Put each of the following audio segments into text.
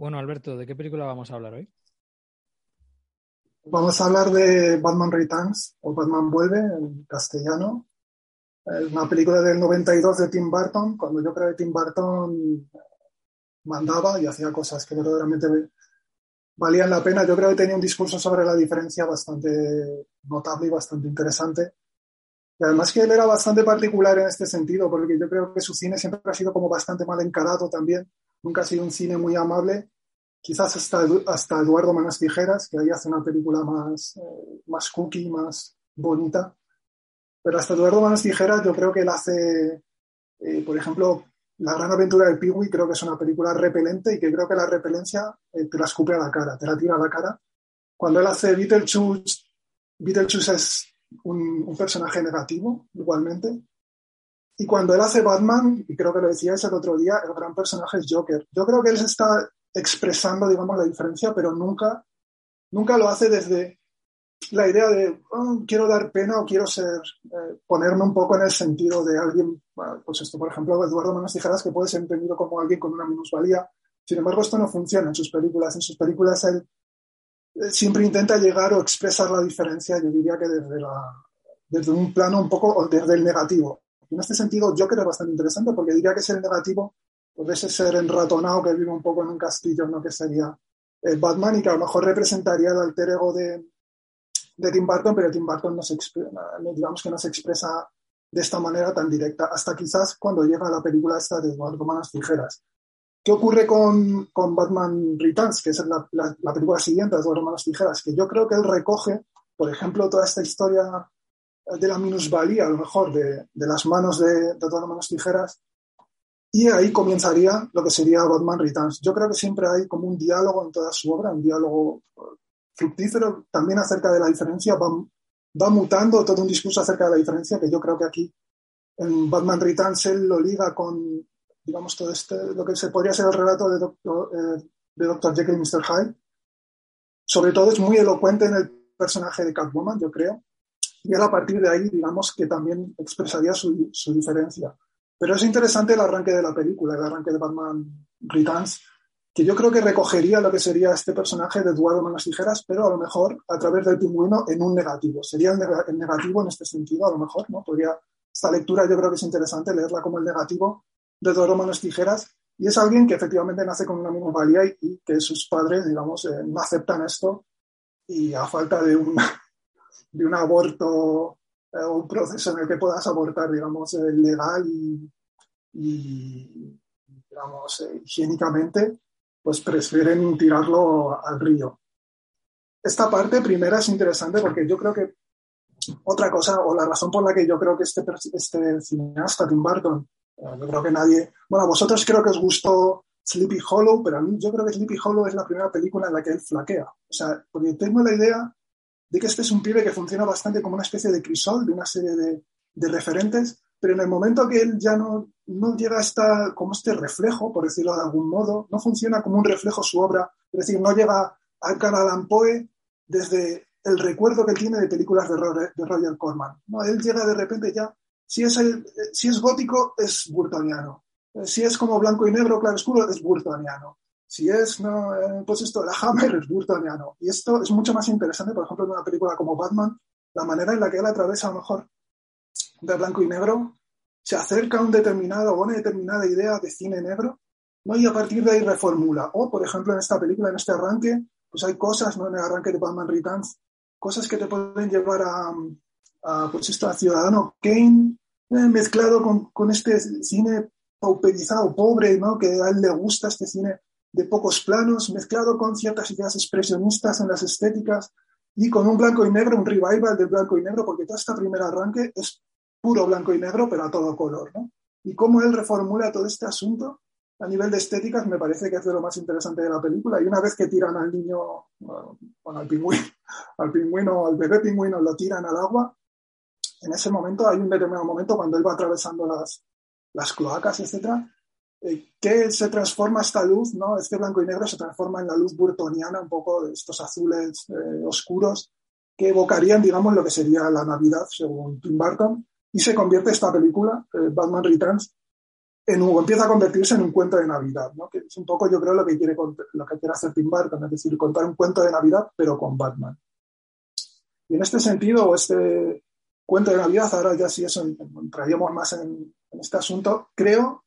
Bueno, Alberto, ¿de qué película vamos a hablar hoy? Vamos a hablar de Batman Returns o Batman Vuelve en castellano. Es una película del 92 de Tim Burton, cuando yo creo que Tim Burton mandaba y hacía cosas que verdaderamente valían la pena. Yo creo que tenía un discurso sobre la diferencia bastante notable y bastante interesante. Y además que él era bastante particular en este sentido, porque yo creo que su cine siempre ha sido como bastante mal encarado también nunca ha sido un cine muy amable. Quizás hasta, hasta Eduardo Manos Tijeras, que ahí hace una película más, eh, más cookie, más bonita. Pero hasta Eduardo Manos Tijeras yo creo que él hace, eh, por ejemplo, La gran aventura del Piwi, creo que es una película repelente y que creo que la repelencia eh, te la escupe a la cara, te la tira a la cara. Cuando él hace Beetlejuice, Beetlejuice es un personaje negativo, igualmente. Y cuando él hace Batman, y creo que lo decíais el otro día, el gran personaje es Joker. Yo creo que él se está expresando, digamos, la diferencia, pero nunca, nunca lo hace desde la idea de oh, quiero dar pena o quiero ser, eh, ponerme un poco en el sentido de alguien, pues esto, por ejemplo, Eduardo Manos Tijeras, que puede ser entendido como alguien con una minusvalía. Sin embargo, esto no funciona en sus películas. En sus películas él siempre intenta llegar o expresar la diferencia, yo diría que desde, la, desde un plano un poco, o desde el negativo en este sentido, Joker es bastante interesante porque diría que es el negativo, pues ese ser enratonado que vive un poco en un castillo, ¿no? Que sería el Batman y que a lo mejor representaría el alter ego de, de Tim Burton, pero Tim Burton no se digamos que no se expresa de esta manera tan directa, hasta quizás cuando llega la película esta de Eduardo Manos Tijeras. ¿Qué ocurre con, con Batman Returns, que es la, la, película siguiente de Eduardo Manos Tijeras? Que yo creo que él recoge, por ejemplo, toda esta historia de la minusvalía, a lo mejor, de, de las manos de, de las manos tijeras, y ahí comenzaría lo que sería Batman Returns. Yo creo que siempre hay como un diálogo en toda su obra, un diálogo eh, fructífero también acerca de la diferencia, va, va mutando todo un discurso acerca de la diferencia que yo creo que aquí en Batman Returns él lo liga con, digamos, todo este, lo que se podría ser el relato de Doctor, eh, de Dr. Jekyll y Mr. Hyde. Sobre todo es muy elocuente en el personaje de Catwoman, yo creo, y a partir de ahí, digamos que también expresaría su, su, diferencia. Pero es interesante el arranque de la película, el arranque de Batman Returns, que yo creo que recogería lo que sería este personaje de Eduardo Manos Tijeras, pero a lo mejor a través del pingüino en un negativo. Sería el, negativo en este sentido, a lo mejor, ¿no? Podría, esta lectura yo creo que es interesante leerla como el negativo de Eduardo Manos Tijeras, y es alguien que efectivamente nace con una minusvalía y, y que sus padres, digamos, eh, no aceptan esto y a falta de un, de un aborto eh, un proceso en el que puedas abortar, digamos, eh, legal y, digamos, eh, higiénicamente, pues prefieren tirarlo al río. Esta parte primera es interesante porque yo creo que otra cosa, o la razón por la que yo creo que este, este cineasta, Tim Burton, yo creo que nadie, bueno, a vosotros creo que os gustó Sleepy Hollow, pero a mí yo creo que Sleepy Hollow es la primera película en la que él flaquea. O sea, porque tengo la idea de que este es un pibe que funciona bastante como una especie de crisol de una serie de, de referentes, pero en el momento que él ya no, no llega a esta, como este reflejo, por decirlo de algún modo, no funciona como un reflejo su obra, es decir, no llega a Allan Poe desde el recuerdo que tiene de películas de, de Roger Corman. ¿no? Él llega de repente ya, si es, si es gótico, es burtoniano. Si es como blanco y negro, claro oscuro, es burtoniano si es, no, eh, pues esto, la Hammer es burtoniano. Y esto es mucho más interesante, por ejemplo, en una película como Batman, la manera en la que él atraviesa a lo mejor de blanco y negro, se acerca a un determinado o una determinada idea de cine negro, ¿no? y a partir de ahí reformula. O, por ejemplo, en esta película, en este arranque, pues hay cosas, ¿no? en el arranque de Batman Returns, cosas que te pueden llevar a, a pues esto, a Ciudadano Kane, eh, mezclado con, con, este cine pauperizado, pobre, ¿no? que a él le gusta este cine de pocos planos, mezclado con ciertas ideas expresionistas en las estéticas y con un blanco y negro, un revival del blanco y negro, porque todo este primer arranque es puro blanco y negro, pero a todo color. ¿no? Y cómo él reformula todo este asunto a nivel de estéticas me parece que es de lo más interesante de la película. Y una vez que tiran al niño, bueno, al pingüino, al pingüino, al bebé pingüino, lo tiran al agua, en ese momento hay un determinado momento cuando él va atravesando las, las cloacas, etcétera, que se transforma esta luz, ¿no? Este blanco y negro se transforma en la luz burtoniana, un poco de estos azules eh, oscuros, que evocarían, digamos, lo que sería la Navidad, según Tim Burton, y se convierte esta película, eh, Batman Returns, en un, empieza a convertirse en un cuento de Navidad, ¿no? que es un poco, yo creo, lo que quiere, lo que quiere hacer Tim Burton, es decir, contar un cuento de Navidad, pero con Batman. Y en este sentido, este cuento de Navidad, ahora ya si eso entraríamos más en, en este asunto, creo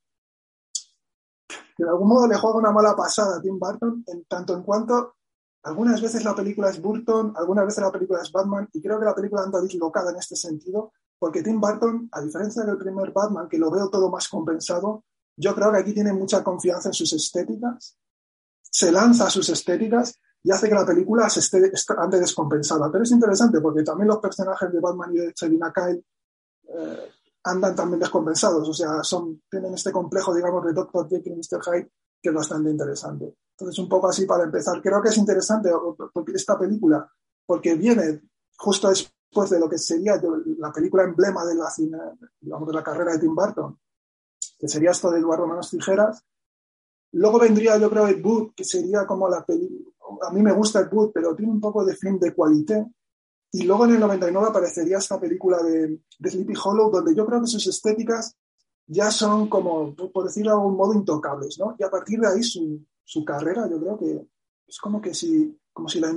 de algún modo le juega una mala pasada a Tim Burton, en tanto en cuanto algunas veces la película es Burton, algunas veces la película es Batman, y creo que la película anda dislocada en este sentido, porque Tim Burton, a diferencia del primer Batman, que lo veo todo más compensado, yo creo que aquí tiene mucha confianza en sus estéticas, se lanza a sus estéticas y hace que la película se esté, ande descompensada. Pero es interesante porque también los personajes de Batman y de Selina Kyle eh, andan también descompensados, o sea, son, tienen este complejo, digamos, de Dr. Jekyll y Mr. Hyde que es bastante interesante. Entonces, un poco así para empezar. Creo que es interesante esta película porque viene justo después de lo que sería la película emblema de la, digamos, de la carrera de Tim Burton, que sería esto de Eduardo Manos Tijeras. Luego vendría, yo creo, Ed Wood, que sería como la película. A mí me gusta Ed Wood, pero tiene un poco de film de cualité y luego en el 99 aparecería esta película de, Sleepy Hollow, donde yo creo que sus estéticas ya son como, por decirlo de algún modo, intocables, ¿no? Y a partir de ahí su, su carrera, yo creo que es como que si, como si, la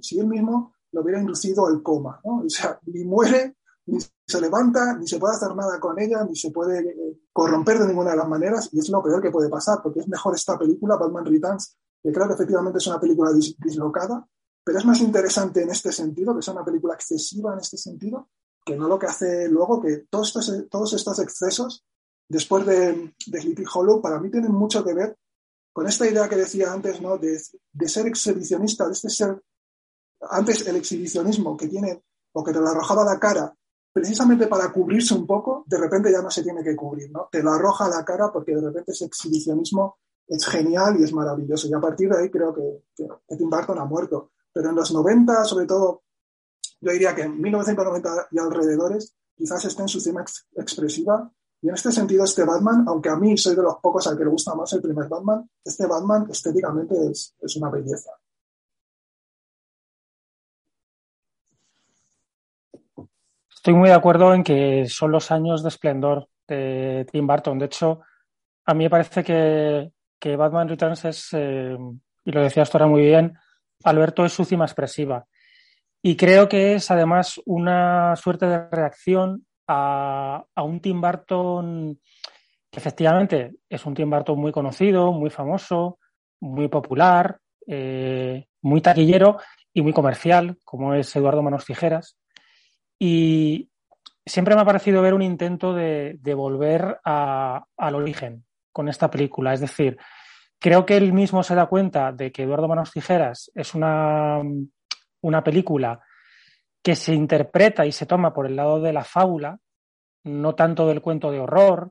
si él mismo lo hubiera inducido al coma, ¿no? O sea, ni muere, ni se levanta, ni se puede hacer nada con ella, ni se puede eh, corromper de ninguna de las maneras, y es lo peor que puede pasar, porque es mejor esta película, Batman Returns, que creo que efectivamente es una película dislocada, pero es más interesante en este sentido, que sea una película excesiva en este sentido, que no lo que hace luego, que todos estos, todos estos excesos, después de, de Sleepy Hollow, para mí tienen mucho que ver con esta idea que decía antes, ¿no? De, de ser exhibicionista, de este ser, antes el exhibicionismo que tiene, o que te lo arrojaba a la cara, precisamente para cubrirse un poco, de repente ya no se tiene que cubrir, ¿no? Te lo arroja a la cara porque de repente ese exhibicionismo es genial y es maravilloso. Y a partir de ahí creo que, que Tim Burton ha muerto. Pero en los 90, sobre todo, yo diría que en 1990 y alrededores, quizás esté en su cima expresiva. Y en este sentido, este Batman, aunque a mí soy de los pocos al que le gusta más el primer Batman, este Batman estéticamente es, es una belleza. Estoy muy de acuerdo en que son los años de esplendor de Tim Burton. De hecho, a mí me parece que, que Batman Returns es, eh, y lo decías tú ahora muy bien, Alberto es su cima expresiva. Y creo que es además una suerte de reacción a, un Tim Burton que efectivamente es un Tim Burton muy conocido, muy famoso, muy popular, eh, muy taquillero y muy comercial, como es Eduardo Manos Tijeras. Y siempre me ha parecido ver un intento de, volver al origen con esta película. Es decir, Creo que él mismo se da cuenta de que Eduardo Manos Tijeras es una, una película que se interpreta y se toma por el lado de la fábula, no tanto del cuento de horror,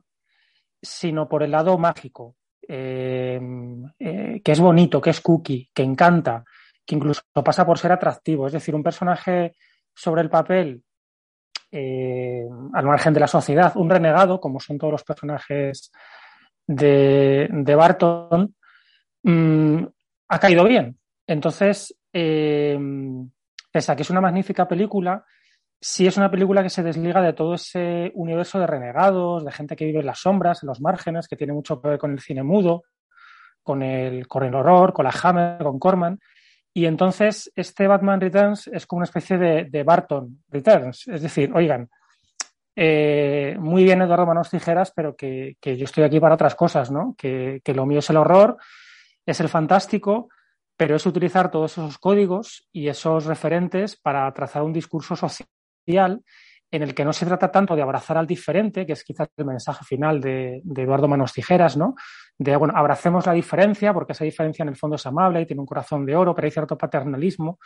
sino por el lado mágico, eh, eh, que es bonito, que es cookie, que encanta, que incluso pasa por ser atractivo. Es decir, un personaje sobre el papel, eh, al margen de la sociedad, un renegado, como son todos los personajes de, de Barton, Mm, ha caído bien. Entonces, eh, pese a que es una magnífica película, sí es una película que se desliga de todo ese universo de renegados, de gente que vive en las sombras, en los márgenes, que tiene mucho que ver con el cine mudo, con el, con el horror, con la Hammer, con Corman. Y entonces este Batman Returns es como una especie de, Barton Returns. Es decir, oigan, eh, muy bien Eduardo Manos Tijeras, pero que, yo estoy aquí para otras cosas, ¿no? Que, que, lo mío es el horror es el fantástico, pero es utilizar todos esos códigos y esos referentes para trazar un discurso social en el que no se trata tanto de abrazar al diferente, que es quizás el mensaje final de, Eduardo Manos Tijeras, ¿no? De, bueno, abracemos la diferencia, porque esa diferencia en el fondo es amable y tiene un corazón de oro, pero hay cierto paternalismo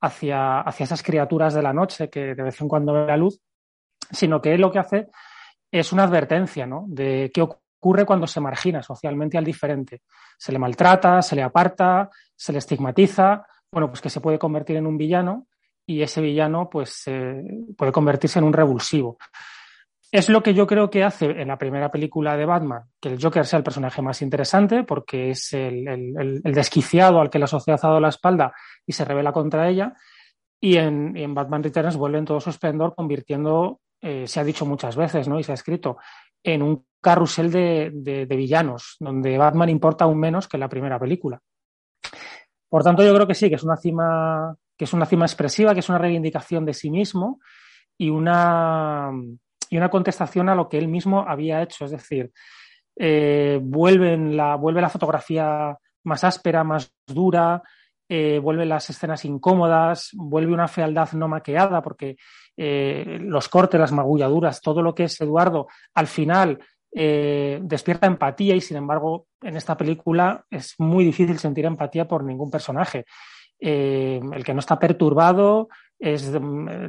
hacia, hacia esas criaturas de la noche que de vez en cuando ven la luz, sino que él lo que hace es una advertencia, ¿no? De qué ocurre ocurre cuando se margina socialmente al diferente. Se le maltrata, se le aparta, se le estigmatiza, bueno, pues que se puede convertir en un villano y ese villano pues puede convertirse en un revulsivo. Es lo que yo creo que hace en la primera película de Batman, que el Joker sea el personaje más interesante, porque es el, desquiciado al que la sociedad ha dado la espalda y se revela contra ella. Y en, Batman Returns vuelve en todo su esplendor, convirtiendo, eh, se ha dicho muchas veces, ¿no? Y se ha escrito, en un carrusel de, villanos, donde Batman importa aún menos que la primera película. Por tanto, yo creo que sí, que es una cima, que es una cima expresiva, que es una reivindicación de sí mismo y una y una contestación a lo que él mismo había hecho. Es decir, eh, la, vuelve la fotografía más áspera, más dura, eh, vuelve las escenas incómodas, vuelve una fealdad no maqueada, porque eh, los cortes, las magulladuras, todo lo que es Eduardo, al final despierta empatía y sin embargo en esta película es muy difícil sentir empatía por ningún personaje. el que no está perturbado, es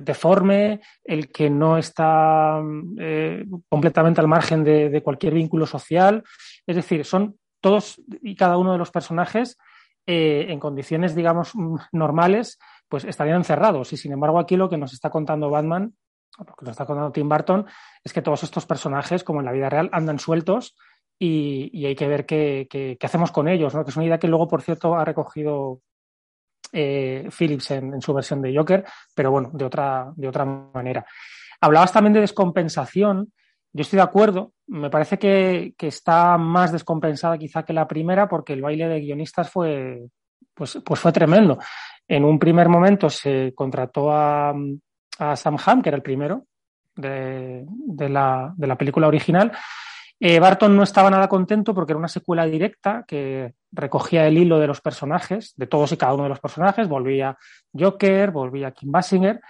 deforme, el que no está eh, completamente al margen de, cualquier vínculo social. Es decir, son todos y cada uno de los personajes eh, en condiciones, digamos, normales, pues estarían encerrados. Y sin embargo, aquí lo que nos está contando Batman, lo que nos está contando Tim Burton, es que todos estos personajes, como en la vida real, andan sueltos y, hay que ver qué, qué, hacemos con ellos, ¿no? que es una idea que luego, por cierto, ha recogido eh, Phillips en, su versión de Joker, pero bueno, de otra, de otra manera. Hablabas también de descompensación. Yo estoy de acuerdo. Me parece que, está más descompensada quizá que la primera porque el baile de guionistas fue, pues, pues fue tremendo. En un primer momento se contrató a, Sam Hamm, que era el primero de, la, de la película original, eh, Barton no estaba nada contento porque era una secuela directa que recogía el hilo de los personajes, de todos y cada uno de los personajes, volvía Joker, volvía Kim Basinger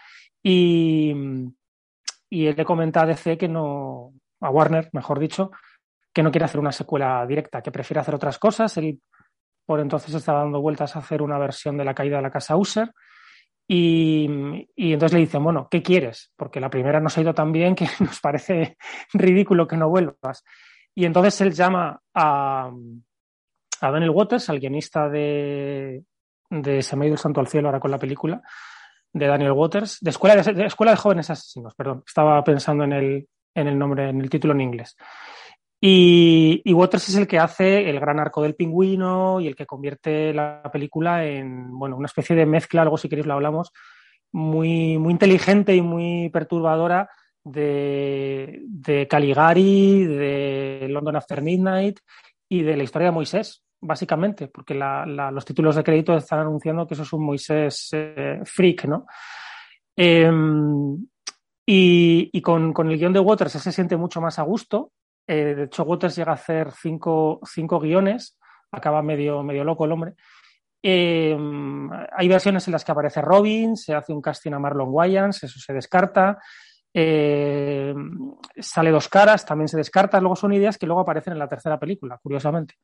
y, y él le comenta a DC que no, a Warner, mejor dicho, que no quiere hacer una secuela directa, que prefiere hacer otras cosas. Él por entonces estaba dando vueltas a hacer una versión de la caída de la casa User y, entonces le dicen, bueno, ¿qué quieres? Porque la primera nos ha ido tan bien que nos parece ridículo que no vuelvas. Y entonces él llama a, a Daniel Waters, al guionista de, de Se me ha ido el santo al cielo ahora con la película, de Daniel Waters, de Escuela de, Escuela de Jóvenes Asesinos, perdón, estaba pensando en el, en el nombre, en el título en inglés. Y, Waters es el que hace el gran arco del pingüino y el que convierte la película en bueno, una especie de mezcla, algo si queréis lo hablamos, muy, muy inteligente y muy perturbadora de, de Caligari, de London After Midnight y de la historia de Moisés, básicamente, porque los títulos de crédito están anunciando que eso es un Moisés eh, freak, ¿no? Em, y, con, el guion de Waters se siente mucho más a gusto, eh, de hecho, Waters llega a hacer cinco, cinco guiones, acaba medio, loco el hombre. Eh, hay versiones en las que aparece Robin, se hace un casting a Marlon Wayans, eso se descarta. Eh, sale dos caras, también se descarta. Luego son ideas que luego aparecen en la tercera película, curiosamente.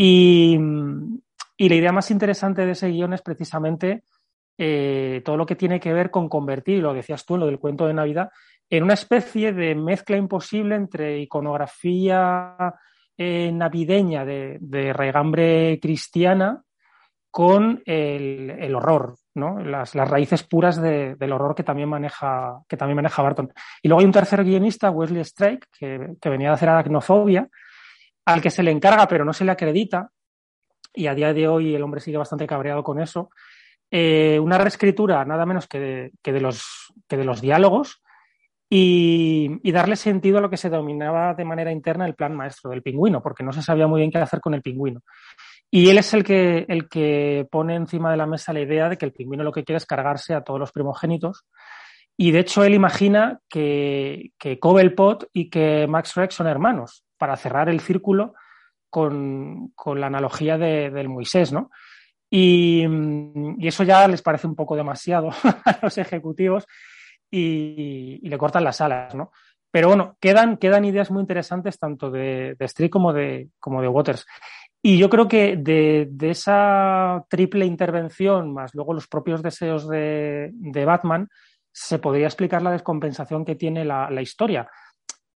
Y, la idea más interesante de ese guion es precisamente todo lo que tiene que ver con convertir, lo decías tú lo del cuento de Navidad, en una especie de mezcla imposible entre iconografía eh, navideña de, de, regambre cristiana con el, horror, las, raíces puras del horror que también, maneja, que también maneja Barton. Y luego hay un tercer guionista, Wesley Strike, que, venía de hacer aracnofobia, al que se le encarga pero no se le acredita, y a día de hoy el hombre sigue bastante cabreado con eso, eh, una reescritura nada menos que de, los, que de los diálogos, y, darle sentido a lo que se dominaba de manera interna el plan maestro del pingüino, porque no se sabía muy bien qué hacer con el pingüino. Y él es el que, el que pone encima de la mesa la idea de que el pingüino lo que quiere es cargarse a todos los primogénitos. Y de hecho él imagina que, que Cobblepot y que Max Rex son hermanos, para cerrar el círculo con, con la analogía de, del Moisés, ¿no? Y, eso ya les parece un poco demasiado a los ejecutivos y, le cortan las alas, ¿no? Pero bueno, quedan, quedan ideas muy interesantes tanto de, de Street como de, como de Waters. Y yo creo que de, de, esa triple intervención, más luego los propios deseos de, de Batman, se podría explicar la descompensación que tiene la, la, historia.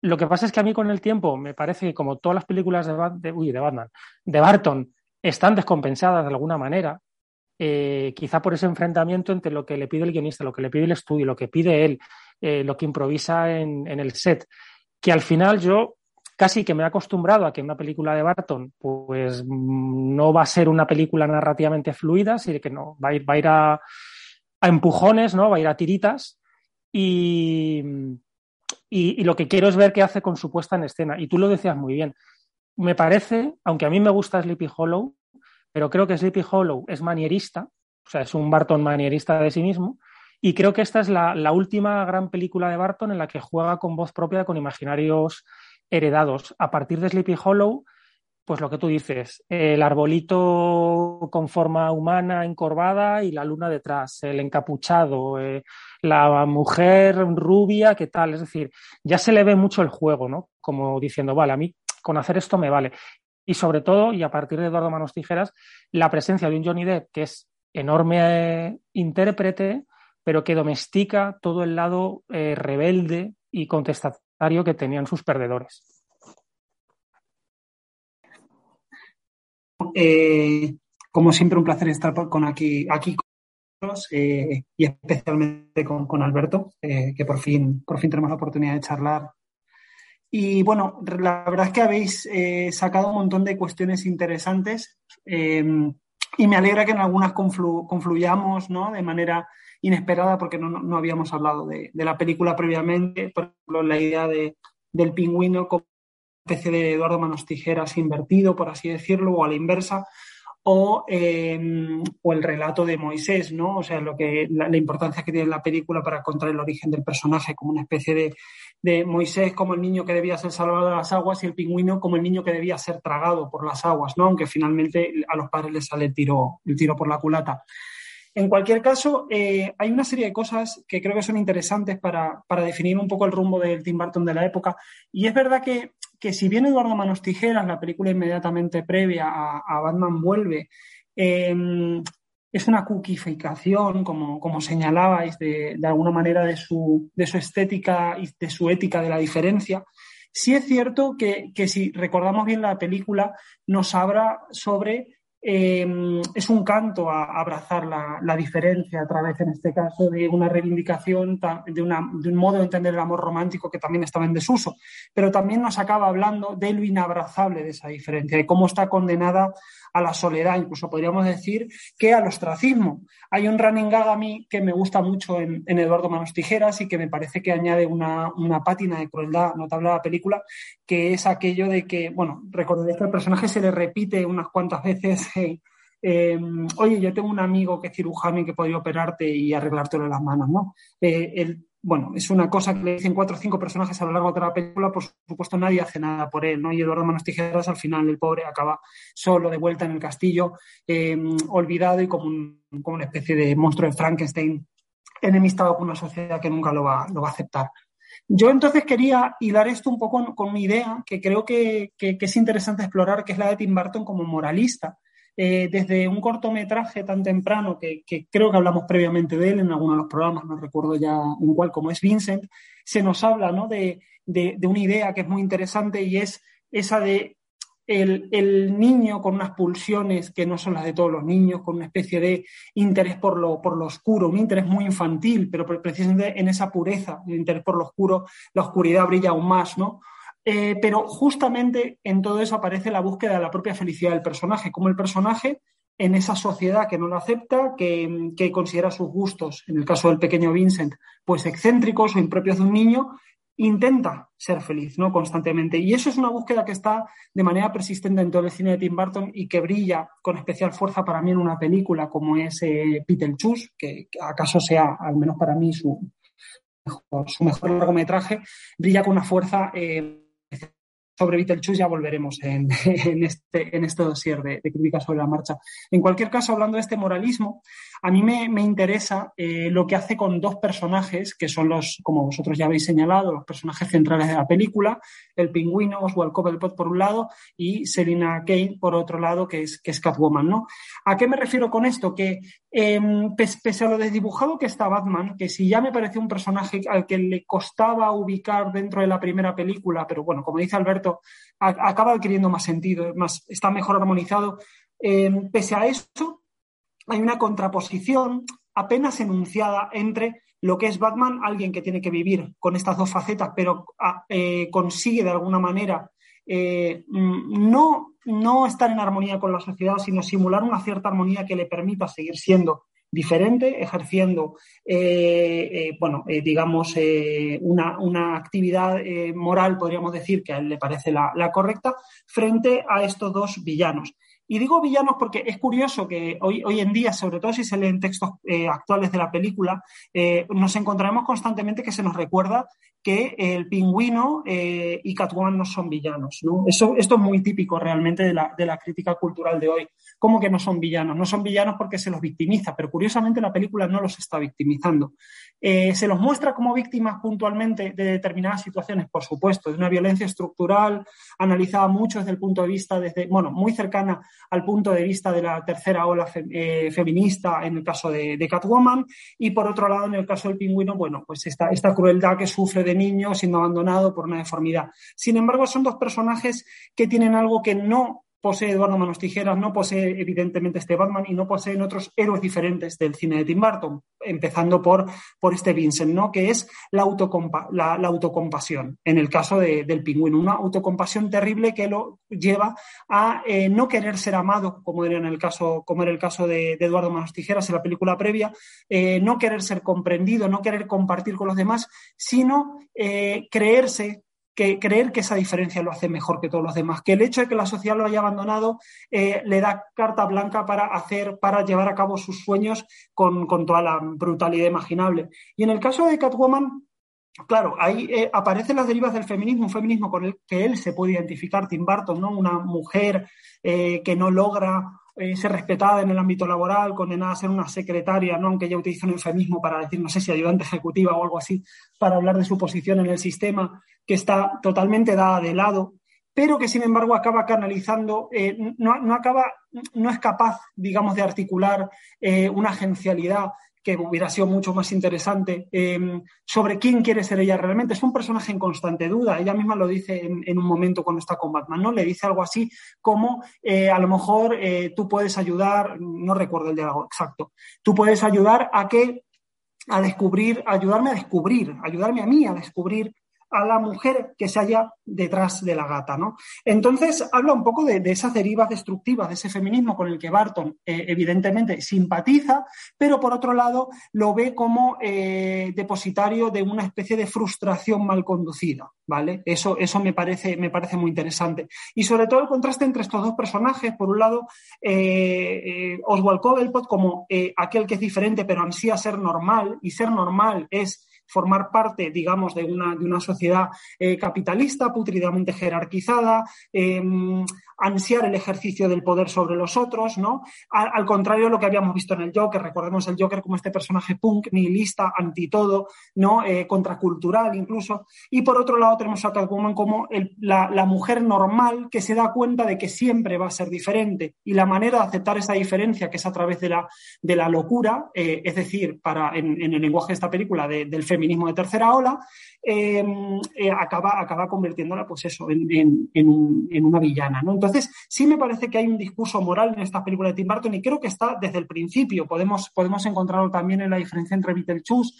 Lo que pasa es que a mí con el tiempo me parece que como todas las películas de, de, de Batman, de Barton, están descompensadas de alguna manera, eh, quizá por ese enfrentamiento entre lo que le pide el guionista, lo que le pide el estudio, lo que pide él, eh, lo que improvisa en, el set, que al final yo casi que me he acostumbrado a que una película de Barton pues mm, no va a ser una película narrativamente fluida, sino que no, va a ir, va a, ir a, empujones, ¿no? va a ir a tiritas y, y, lo que quiero es ver qué hace con su puesta en escena. Y tú lo decías muy bien. Me parece, aunque a mí me gusta Sleepy Hollow, pero creo que Sleepy Hollow es manierista, o sea, es un Barton manierista de sí mismo, y creo que esta es la, última gran película de Barton en la que juega con voz propia, con imaginarios heredados. A partir de Sleepy Hollow, pues lo que tú dices, el arbolito con forma humana encorvada y la luna detrás, el encapuchado, eh, la mujer rubia, ¿qué tal? Es decir, ya se le ve mucho el juego, ¿no? Como diciendo, vale, a mí con hacer esto me vale y sobre todo, y a partir de Eduardo Manos Tijeras, la presencia de un Johnny Depp que es enorme eh, intérprete, pero que domestica todo el lado eh, rebelde y contestatario que tenían sus perdedores. Eh, como siempre, un placer estar con aquí, aquí con y especialmente con, Alberto, que por fin, por fin tenemos la oportunidad de charlar y bueno, la verdad es que habéis eh, sacado un montón de cuestiones interesantes eh, y me alegra que en algunas confluyamos ¿no? de manera inesperada porque no, no habíamos hablado de, de, la película previamente. Por ejemplo, la idea de, del pingüino como especie de Eduardo Manos Tijeras invertido, por así decirlo, o a la inversa o, em, o, el relato de Moisés, ¿no? O sea, lo que, la, importancia que tiene la película para contar el origen del personaje como una especie de, de, Moisés como el niño que debía ser salvado de las aguas y el pingüino como el niño que debía ser tragado por las aguas, ¿no? Aunque finalmente a los padres les sale el tiro, el tiro por la culata. En cualquier caso, eh, hay una serie de cosas que creo que son interesantes para, para, definir un poco el rumbo del Tim Burton de la época. Y es verdad que que si bien Eduardo Manos Tijeras, la película inmediatamente previa a, Batman Vuelve, em, es una cookificación, como, como señalabais, de, alguna manera de su, de su estética y de su ética de la diferencia, sí es cierto que, que si recordamos bien la película, nos habla sobre Em, es un canto a, abrazar la, diferencia a través, en este caso, de una reivindicación, de, un modo de entender el amor romántico que también estaba en desuso. Pero también nos acaba hablando de lo inabrazable de esa diferencia, y cómo está condenada a la soledad, incluso podríamos decir que al ostracismo. Hay un running gag a mí que me gusta mucho en, Eduardo Manos Tijeras y que me parece que añade una, pátina de crueldad notable a la película, que es aquello de que, bueno, recordé que al personaje se le repite unas cuantas veces. Em, oye, yo tengo un amigo que es cirujano y que podría operarte y arreglártelo las manos, ¿no? Eh, bueno, es una cosa que le dicen cuatro o cinco personajes a lo largo de la película, por supuesto nadie hace nada por él, ¿no? Y Eduardo Manos Tijeras al final, el pobre, acaba solo de vuelta en el castillo, em, olvidado y como, una especie de monstruo de Frankenstein, enemistado con una sociedad que nunca lo va, lo va a aceptar. Yo entonces quería hilar esto un poco con, mi idea, que creo que, que, es interesante explorar, que es la de Tim Burton como moralista eh, desde un cortometraje tan temprano, que, creo que hablamos previamente de él en alguno de los programas, no recuerdo ya un cual, como es Vincent, se nos habla de, una idea que es muy interesante y es esa de el, niño con unas pulsiones que no son las de todos los niños, con una especie de interés por lo, por lo oscuro, un interés muy infantil, pero precisamente en esa pureza, el interés por lo oscuro, la oscuridad brilla aún más, ¿no? Eh, pero justamente en todo eso aparece la búsqueda de la propia felicidad del personaje, como el personaje en esa sociedad que no lo acepta, que, considera sus gustos, en el caso del pequeño Vincent, pues excéntricos o impropios de un niño, intenta ser feliz, ¿no? Constantemente. Y eso es una búsqueda que está de manera persistente en todo el cine de Tim Burton y que brilla con especial fuerza para mí en una película como es eh, Peter Chus, que, acaso sea, al menos para mí, su, su mejor largometraje, brilla con una fuerza eh, sobre Beetlejuice ya volveremos en, este, en este dossier de, de crítica sobre la marcha. En cualquier caso, hablando de este moralismo, a mí me, interesa eh, lo que hace con dos personajes que son los, como vosotros ya habéis señalado, los personajes centrales de la película, el pingüino Oswald Cobblepot por un lado y Selina Kane por otro lado, que es, que es Catwoman, ¿no? ¿A qué me refiero con esto? Que em, pese, a lo desdibujado que está Batman, que si ya me pareció un personaje al que le costaba ubicar dentro de la primera película, pero bueno, como dice Alberto, acaba adquiriendo más sentido, más, está mejor armonizado. Em, pese a eso, hay una contraposición apenas enunciada entre lo que es Batman, alguien que tiene que vivir con estas dos facetas, pero ah, eh, consigue de alguna manera eh, mm, no, no estar en armonía con la sociedad, sino simular una cierta armonía que le permita seguir siendo diferente, ejerciendo, eh, bueno, digamos, una, actividad moral, podríamos decir, que a él le parece la correcta, frente a estos dos villanos. Y digo villanos porque es curioso que hoy, hoy en día, sobre todo si se leen textos eh, actuales de la película, eh, nos encontraremos constantemente que se nos recuerda que el pingüino eh, y Catwoman no son villanos. ¿no? Eso, esto es muy típico realmente de la, de la crítica cultural de hoy. ¿Cómo que no son villanos? No son villanos porque se los victimiza, pero curiosamente la película no los está victimizando. Eh, ¿Se los muestra como víctimas puntualmente de determinadas situaciones? Por supuesto, de una violencia estructural analizada mucho desde el punto de vista, desde, bueno, muy cercana al punto de vista de la tercera ola eh, feminista en el caso de, Catwoman y por otro lado, en el caso del pingüino, bueno, pues esta, esta crueldad que sufre de niño siendo abandonado por una deformidad. Sin embargo, son dos personajes que tienen algo que no posee Eduardo Manos Tijeras, no posee evidentemente este Batman y no poseen otros héroes diferentes del cine de Tim Burton, empezando por, por este Vincent, ¿no? que es la, la, autocompasión, en el caso del pingüino, una autocompasión terrible que lo lleva a eh, no querer ser amado, como era, en el caso, como era el caso de, Eduardo Manos Tijeras en la película previa, eh, no querer ser comprendido, no querer compartir con los demás, sino eh, creerse que creer que esa diferencia lo hace mejor que todos los demás, que el hecho de que la sociedad lo haya abandonado eh, le da carta blanca para hacer, para llevar a cabo sus sueños con, toda la brutalidad imaginable. Y en el caso de Catwoman, Claro, ahí eh, aparecen las derivas del feminismo, un feminismo con el que él se puede identificar, Tim Burton, ¿no? Una mujer eh, que no logra ser respetada en el ámbito laboral, condenada a ser una secretaria, ¿no? aunque ella utiliza un eufemismo para decir, no sé si ayudante ejecutiva o algo así, para hablar de su posición en el sistema, que está totalmente dada de lado, pero que sin embargo acaba canalizando, eh, no, acaba, no es capaz, digamos, de articular eh, una agencialidad que hubiera sido mucho más interesante em, sobre quién quiere ser ella realmente. Es un personaje en constante duda. Ella misma lo dice en, un momento cuando está con Batman, ¿no? Le dice algo así como eh, a lo mejor eh, tú puedes ayudar, no recuerdo el diálogo exacto, tú puedes ayudar a que a descubrir, ayudarme a descubrir, ayudarme a mí a descubrir a la mujer que se halla detrás de la gata, ¿no? Entonces habla un poco de, esas derivas destructivas de ese feminismo con el que Barton eh, evidentemente simpatiza, pero por otro lado lo ve como eh, depositario de una especie de frustración mal conducida, ¿vale? Eso, eso me, parece, me parece muy interesante. Y sobre todo el contraste entre estos dos personajes, por un lado, eh, Oswald Cobblepot como aquel que es diferente pero ansía ser normal, y ser normal es formar parte, digamos, de una, de una sociedad eh, capitalista, putridamente jerarquizada, em, ansiar el ejercicio del poder sobre los otros, ¿no? Al, contrario de lo que habíamos visto en el Joker, recordemos el Joker como este personaje punk, nihilista, anti todo, ¿no? Eh, contracultural incluso. Y por otro lado tenemos a Catwoman como la, mujer normal que se da cuenta de que siempre va a ser diferente. Y la manera de aceptar esa diferencia, que es a través de la, de la locura, eh, es decir, para, en, el lenguaje de esta película, del feminismo de tercera ola, eh, acaba, acaba convirtiéndola, pues eso, en, en, una villana, ¿no? Entonces, sí me parece que hay un discurso moral en esta película de Tim Burton y creo que está desde el principio. Podemos, podemos encontrarlo también en la diferencia entre Beetlejuice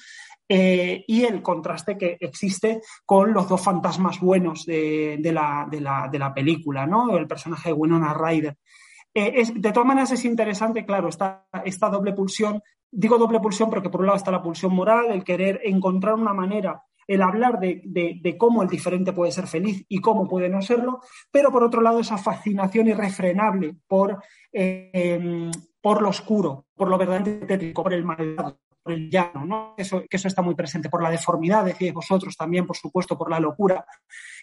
eh, y el contraste que existe con los dos fantasmas buenos de, la, de, la, de la, película, ¿no? El personaje de Winona Ryder. Eh, de todas maneras es interesante, claro, esta, esta doble pulsión. Digo doble pulsión porque por un lado está la pulsión moral, el querer encontrar una manera el hablar de, cómo el diferente puede ser feliz y cómo puede no serlo, pero por otro lado esa fascinación irrefrenable por, eh, por lo oscuro, por lo verdaderamente tétrico, por el maldado. el llano, ¿no? Eso, que eso está muy presente, por la deformidad, decíais vosotros también, por supuesto, por la locura.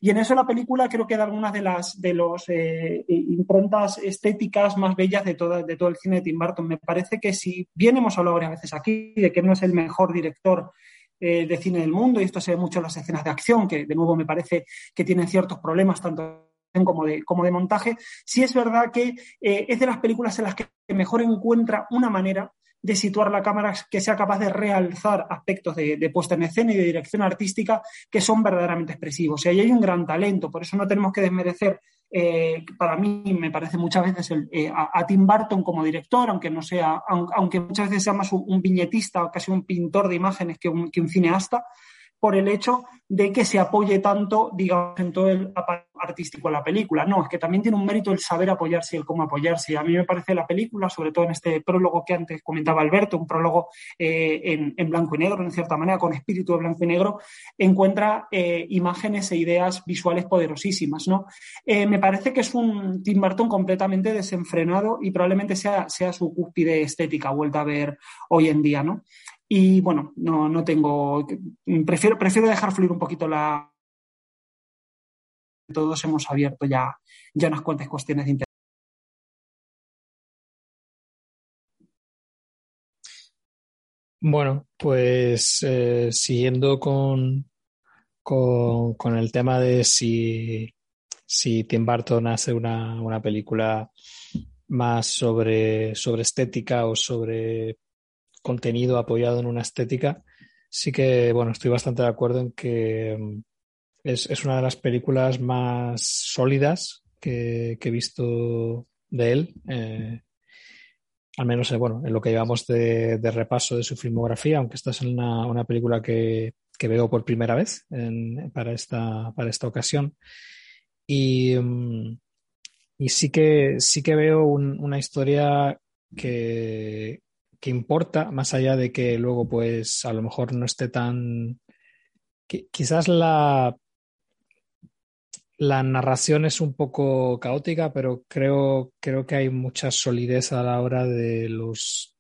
Y en eso la película creo que da algunas de las de los eh, improntas estéticas más bellas de, toda, de todo el cine de Tim Burton. Me parece que si bien hemos hablado varias veces aquí de que no es el mejor director eh, de cine del mundo, y esto se ve mucho en las escenas de acción, que de nuevo me parece que tienen ciertos problemas, tanto como de, como de montaje, sí es verdad que eh, es de las películas en las que mejor encuentra una manera de situar la cámara que sea capaz de realzar aspectos de, puesta en escena y de dirección artística que son verdaderamente expresivos. Y ahí hay un gran talento, por eso no tenemos que desmerecer, eh, para mí me parece muchas veces eh, a, Tim Burton como director, aunque no sea, aunque muchas veces sea más un, viñetista o casi un pintor de imágenes un, que un cineasta, por el hecho de que se apoye tanto, digamos, en todo el artístico de la película. No, es que también tiene un mérito el saber apoyarse y el cómo apoyarse. Y a mí me parece la película, sobre todo en este prólogo que antes comentaba Alberto, un prólogo eh, en, blanco y negro, en cierta manera, con espíritu de blanco y negro, encuentra eh, imágenes e ideas visuales poderosísimas. ¿no? Eh, me parece que es un Tim Burton completamente desenfrenado y probablemente sea, sea su cúspide estética vuelta a ver hoy en día. ¿no? Y bueno, no, no tengo. Prefiero, prefiero dejar fluir un poquito la. Todos hemos abierto ya, ya unas cuantas cuestiones de interés. Bueno, pues eh, siguiendo con, con, con, el tema de si, si Tim Burton hace una, una película más sobre, sobre estética o sobre contenido apoyado en una estética, sí que, bueno, estoy bastante de acuerdo en que mm, es, una de las películas más sólidas que, he visto de él. Eh, al menos, eh, bueno, en lo que llevamos de, repaso de su filmografía, aunque esta es una, película que, veo por primera vez para, esta, para esta ocasión. Y, mm, y sí que sí que veo una historia que, importa, más allá de que luego, pues, a lo mejor no esté tan. Quizás la, la narración es un poco caótica, pero creo, creo que hay mucha solidez a la hora de los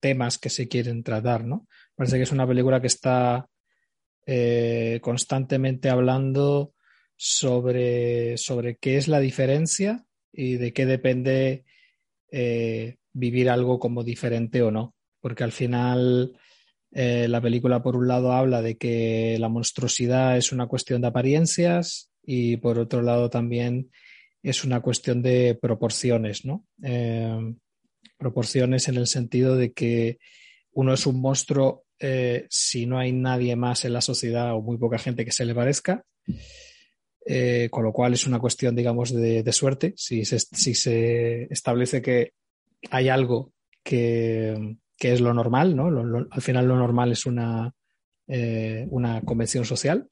temas que se quieren tratar, ¿no? Parece que es una película que está eh, constantemente hablando sobre, sobre qué es la diferencia y de qué depende eh, vivir algo como diferente o no, porque al final eh, la película por un lado habla de que la monstruosidad es una cuestión de apariencias y por otro lado también es una cuestión de proporciones, ¿no? Eh, proporciones en el sentido de que uno es un monstruo eh, si no hay nadie más en la sociedad o muy poca gente que se le parezca. con lo cual es una cuestión, digamos, de, suerte. Si si se establece que hay algo que, es lo normal, ¿no? al final lo normal es una, eh, una convención social.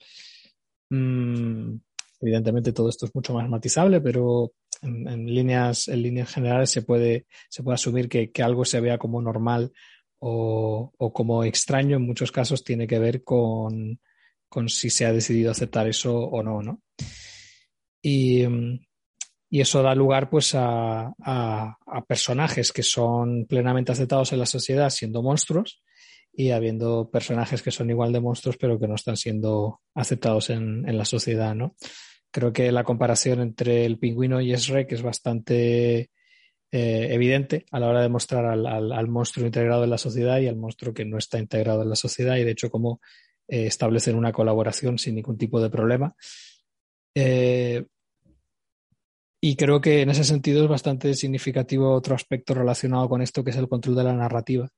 Mm, evidentemente todo esto es mucho más matizable, pero en, líneas, en líneas generales se puede, se puede asumir que, algo se vea como normal o, como extraño en muchos casos tiene que ver con, con si se ha decidido aceptar eso o no, ¿no? Y, mm, y eso da lugar pues a, personajes que son plenamente aceptados en la sociedad siendo monstruos y habiendo personajes que son igual de monstruos pero que no están siendo aceptados en, la sociedad, ¿no? Creo que la comparación entre el pingüino y Shrek es bastante eh, evidente a la hora de mostrar al, monstruo integrado en la sociedad y al monstruo que no está integrado en la sociedad y de hecho cómo eh, establecen una colaboración sin ningún tipo de problema. Eh, y creo que en ese sentido es bastante significativo otro aspecto relacionado con esto, que es el control de la narrativa.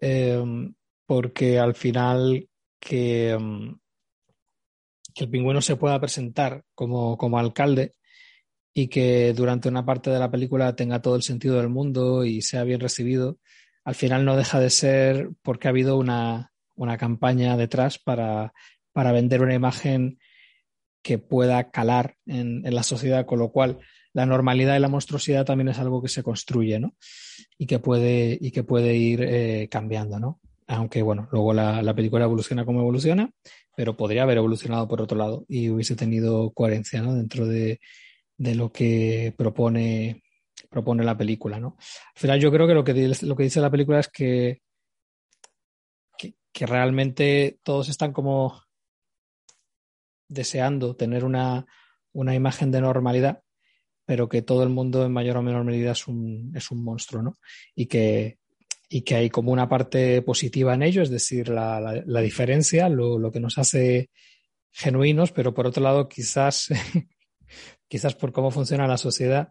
Em, porque al final que, em, que, el pingüino se pueda presentar como, como alcalde y que durante una parte de la película tenga todo el sentido del mundo y sea bien recibido, al final no deja de ser porque ha habido una, una campaña detrás para, para vender una imagen que pueda calar en, la sociedad, con lo cual la normalidad y la monstruosidad también es algo que se construye, ¿no? Y que puede, y que puede ir eh, cambiando, ¿no? Aunque, bueno, luego la, película evoluciona como evoluciona, pero podría haber evolucionado por otro lado y hubiese tenido coherencia, ¿no? Dentro de, lo que propone, propone la película, ¿no? Al final yo creo que lo que, lo que dice la película es que que realmente todos están como deseando tener una, una imagen de normalidad, pero que todo el mundo en mayor o menor medida es un, es un monstruo, ¿no? Y que, y que hay como una parte positiva en ello, es decir, la, la, diferencia, lo, lo, que nos hace genuinos, pero por otro lado, quizás, quizás por cómo funciona la sociedad,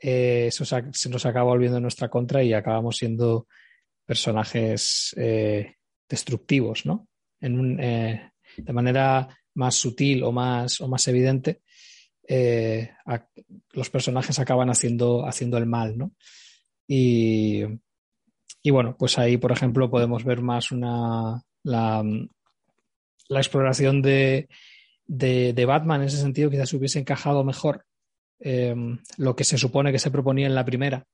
eh, eso se, se, nos acaba volviendo en nuestra contra y acabamos siendo personajes eh, destructivos, ¿no? En un, eh, de manera más sutil o más, o más evidente, eh, los personajes acaban haciendo, haciendo el mal, ¿no? Y, y, bueno, pues ahí, por ejemplo, podemos ver más una, la, la exploración de, de, de, Batman en ese sentido, quizás hubiese encajado mejor eh, lo que se supone que se proponía en la primera,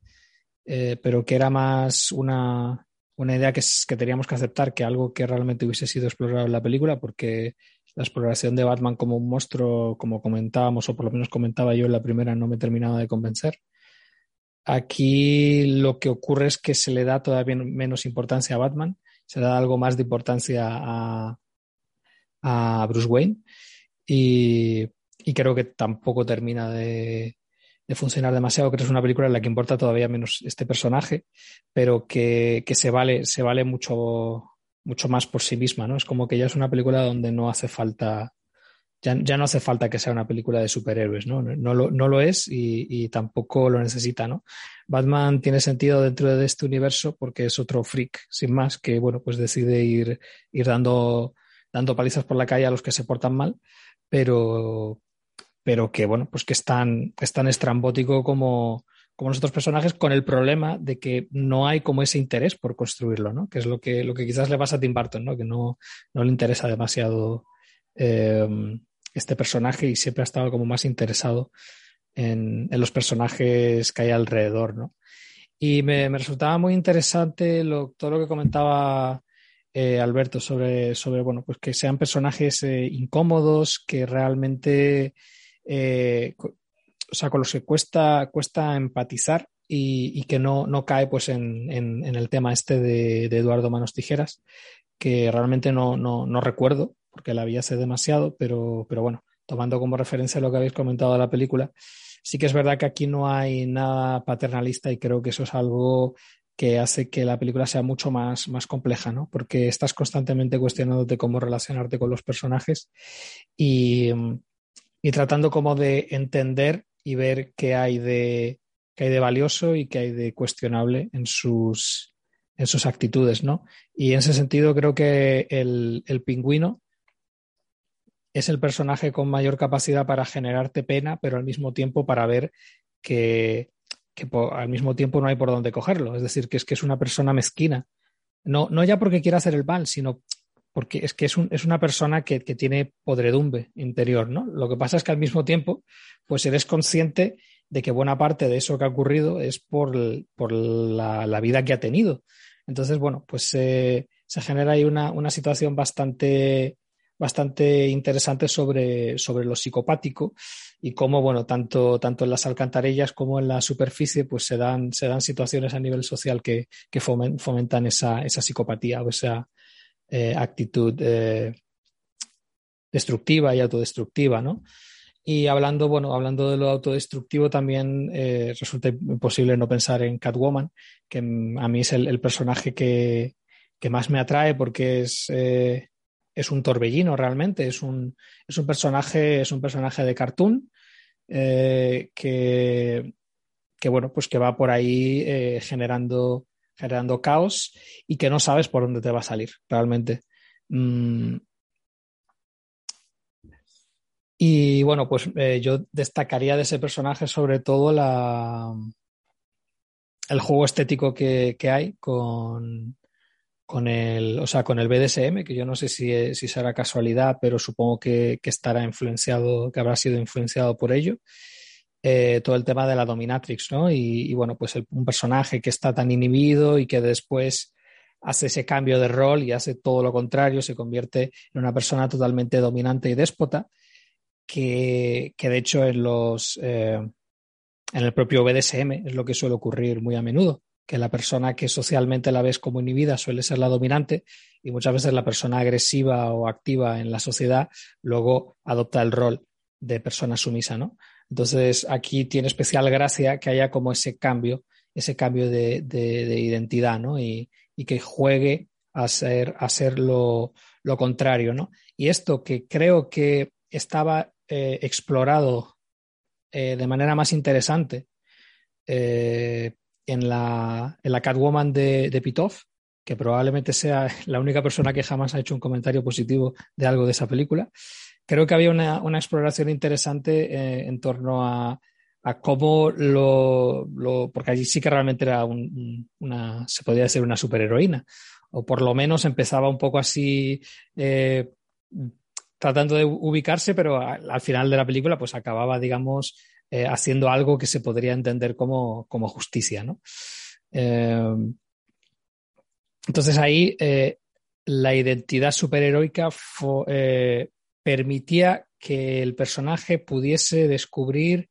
eh, pero que era más una, una idea que, que teníamos que aceptar que algo que realmente hubiese sido explorado en la película, porque la exploración de Batman como un monstruo, como comentábamos, o por lo menos comentaba yo en la primera, no me terminaba de convencer. Aquí lo que ocurre es que se le da todavía menos importancia a Batman, se da algo más de importancia a, a Bruce Wayne y, y, creo que tampoco termina de, de, funcionar demasiado. Creo que es una película en la que importa todavía menos este personaje, pero que, que se, vale, se vale mucho mucho más por sí misma, ¿no? Es como que ya es una película donde no hace falta, ya, ya no hace falta que sea una película de superhéroes, ¿no? No lo, no lo es y, y, tampoco lo necesita, ¿no? Batman tiene sentido dentro de este universo porque es otro freak, sin más, que, bueno, pues decide ir, ir dando, dando palizas por la calle a los que se portan mal, pero, pero que, bueno, pues que es es tan estrambótico como, como los otros personajes, con el problema de que no hay como ese interés por construirlo, ¿no? Que es lo que, lo que quizás le pasa a Tim Burton, ¿no? Que no, no le interesa demasiado eh, este personaje y siempre ha estado como más interesado en, en los personajes que hay alrededor, ¿no? Y me, me resultaba muy interesante lo, todo lo que comentaba eh, Alberto sobre, sobre, bueno, pues que sean personajes eh, incómodos, que realmente eh, o sea, con los que cuesta, cuesta empatizar y, y que no, no, cae pues en, en, el tema este de, de, Eduardo Manos Tijeras, que realmente no, no, no recuerdo, porque la vi hace demasiado, pero, pero bueno, tomando como referencia lo que habéis comentado de la película, sí que es verdad que aquí no hay nada paternalista y creo que eso es algo que hace que la película sea mucho más, más compleja, ¿no? Porque estás constantemente cuestionándote cómo relacionarte con los personajes y, y tratando como de entender y ver qué hay de, qué hay de valioso y qué hay de cuestionable en sus, en sus actitudes, ¿no? Y en ese sentido creo que el, el pingüino es el personaje con mayor capacidad para generarte pena, pero al mismo tiempo para ver que, que al mismo tiempo no hay por dónde cogerlo. Es decir, que es que es una persona mezquina. No, no ya porque quiera hacer el mal, sino porque es que es, un, es una persona que, que, tiene podredumbre interior, ¿no? Lo que pasa es que al mismo tiempo, pues eres consciente de que buena parte de eso que ha ocurrido es por, por la, la, vida que ha tenido. Entonces, bueno, pues eh, se genera ahí una, una situación bastante, bastante interesante sobre, sobre lo psicopático y cómo, bueno, tanto, tanto en las alcantarillas como en la superficie, pues se dan, se dan situaciones a nivel social que, que fomentan esa, esa psicopatía o esa, eh, actitud eh, destructiva y autodestructiva, ¿no? Y hablando, bueno, hablando de lo autodestructivo, también eh, resulta imposible no pensar en Catwoman, que a mí es el, personaje que, que, más me atrae porque es, es un torbellino realmente, es un, es un personaje, es un personaje de cartoon que, que, bueno, pues que va por ahí generando generando caos y que no sabes por dónde te va a salir realmente. Mm. Y bueno, pues eh, yo destacaría de ese personaje sobre todo la, el juego estético que, que hay con, con, el, o sea, con el BDSM, que yo no sé si, si será casualidad, pero supongo que, que, estará influenciado, que habrá sido influenciado por ello eh, todo el tema de la dominatrix, ¿no? Y, bueno, pues el, un personaje que está tan inhibido y que después hace ese cambio de rol y hace todo lo contrario, se convierte en una persona totalmente dominante y déspota, que, que de hecho en los... Eh, en el propio BDSM es lo que suele ocurrir muy a menudo. que la persona que socialmente la ves como inhibida suele ser la dominante y muchas veces la persona agresiva o activa en la sociedad luego adopta el rol de persona sumisa, ¿no? Entonces aquí tiene especial gracia que haya como ese cambio, ese cambio de, identidad, ¿no? Y, que juegue a ser, a ser lo, contrario, ¿no? Y esto que creo que estaba eh, explorado eh, de manera más interesante eh, en, la, en, la, Catwoman de, de Pitoff, que probablemente sea la única persona que jamás ha hecho un comentario positivo de algo de esa película. Creo que había una, una exploración interesante eh, en torno a, a cómo lo, lo, porque allí sí que realmente era un, una, se podía decir una superheroína, o por lo menos empezaba un poco así eh, tratando de ubicarse, pero al final de la película pues acababa, digamos, eh, haciendo algo que se podría entender como, como justicia, ¿no? Eh, entonces ahí la identidad superheroica permitía que el personaje pudiese descubrir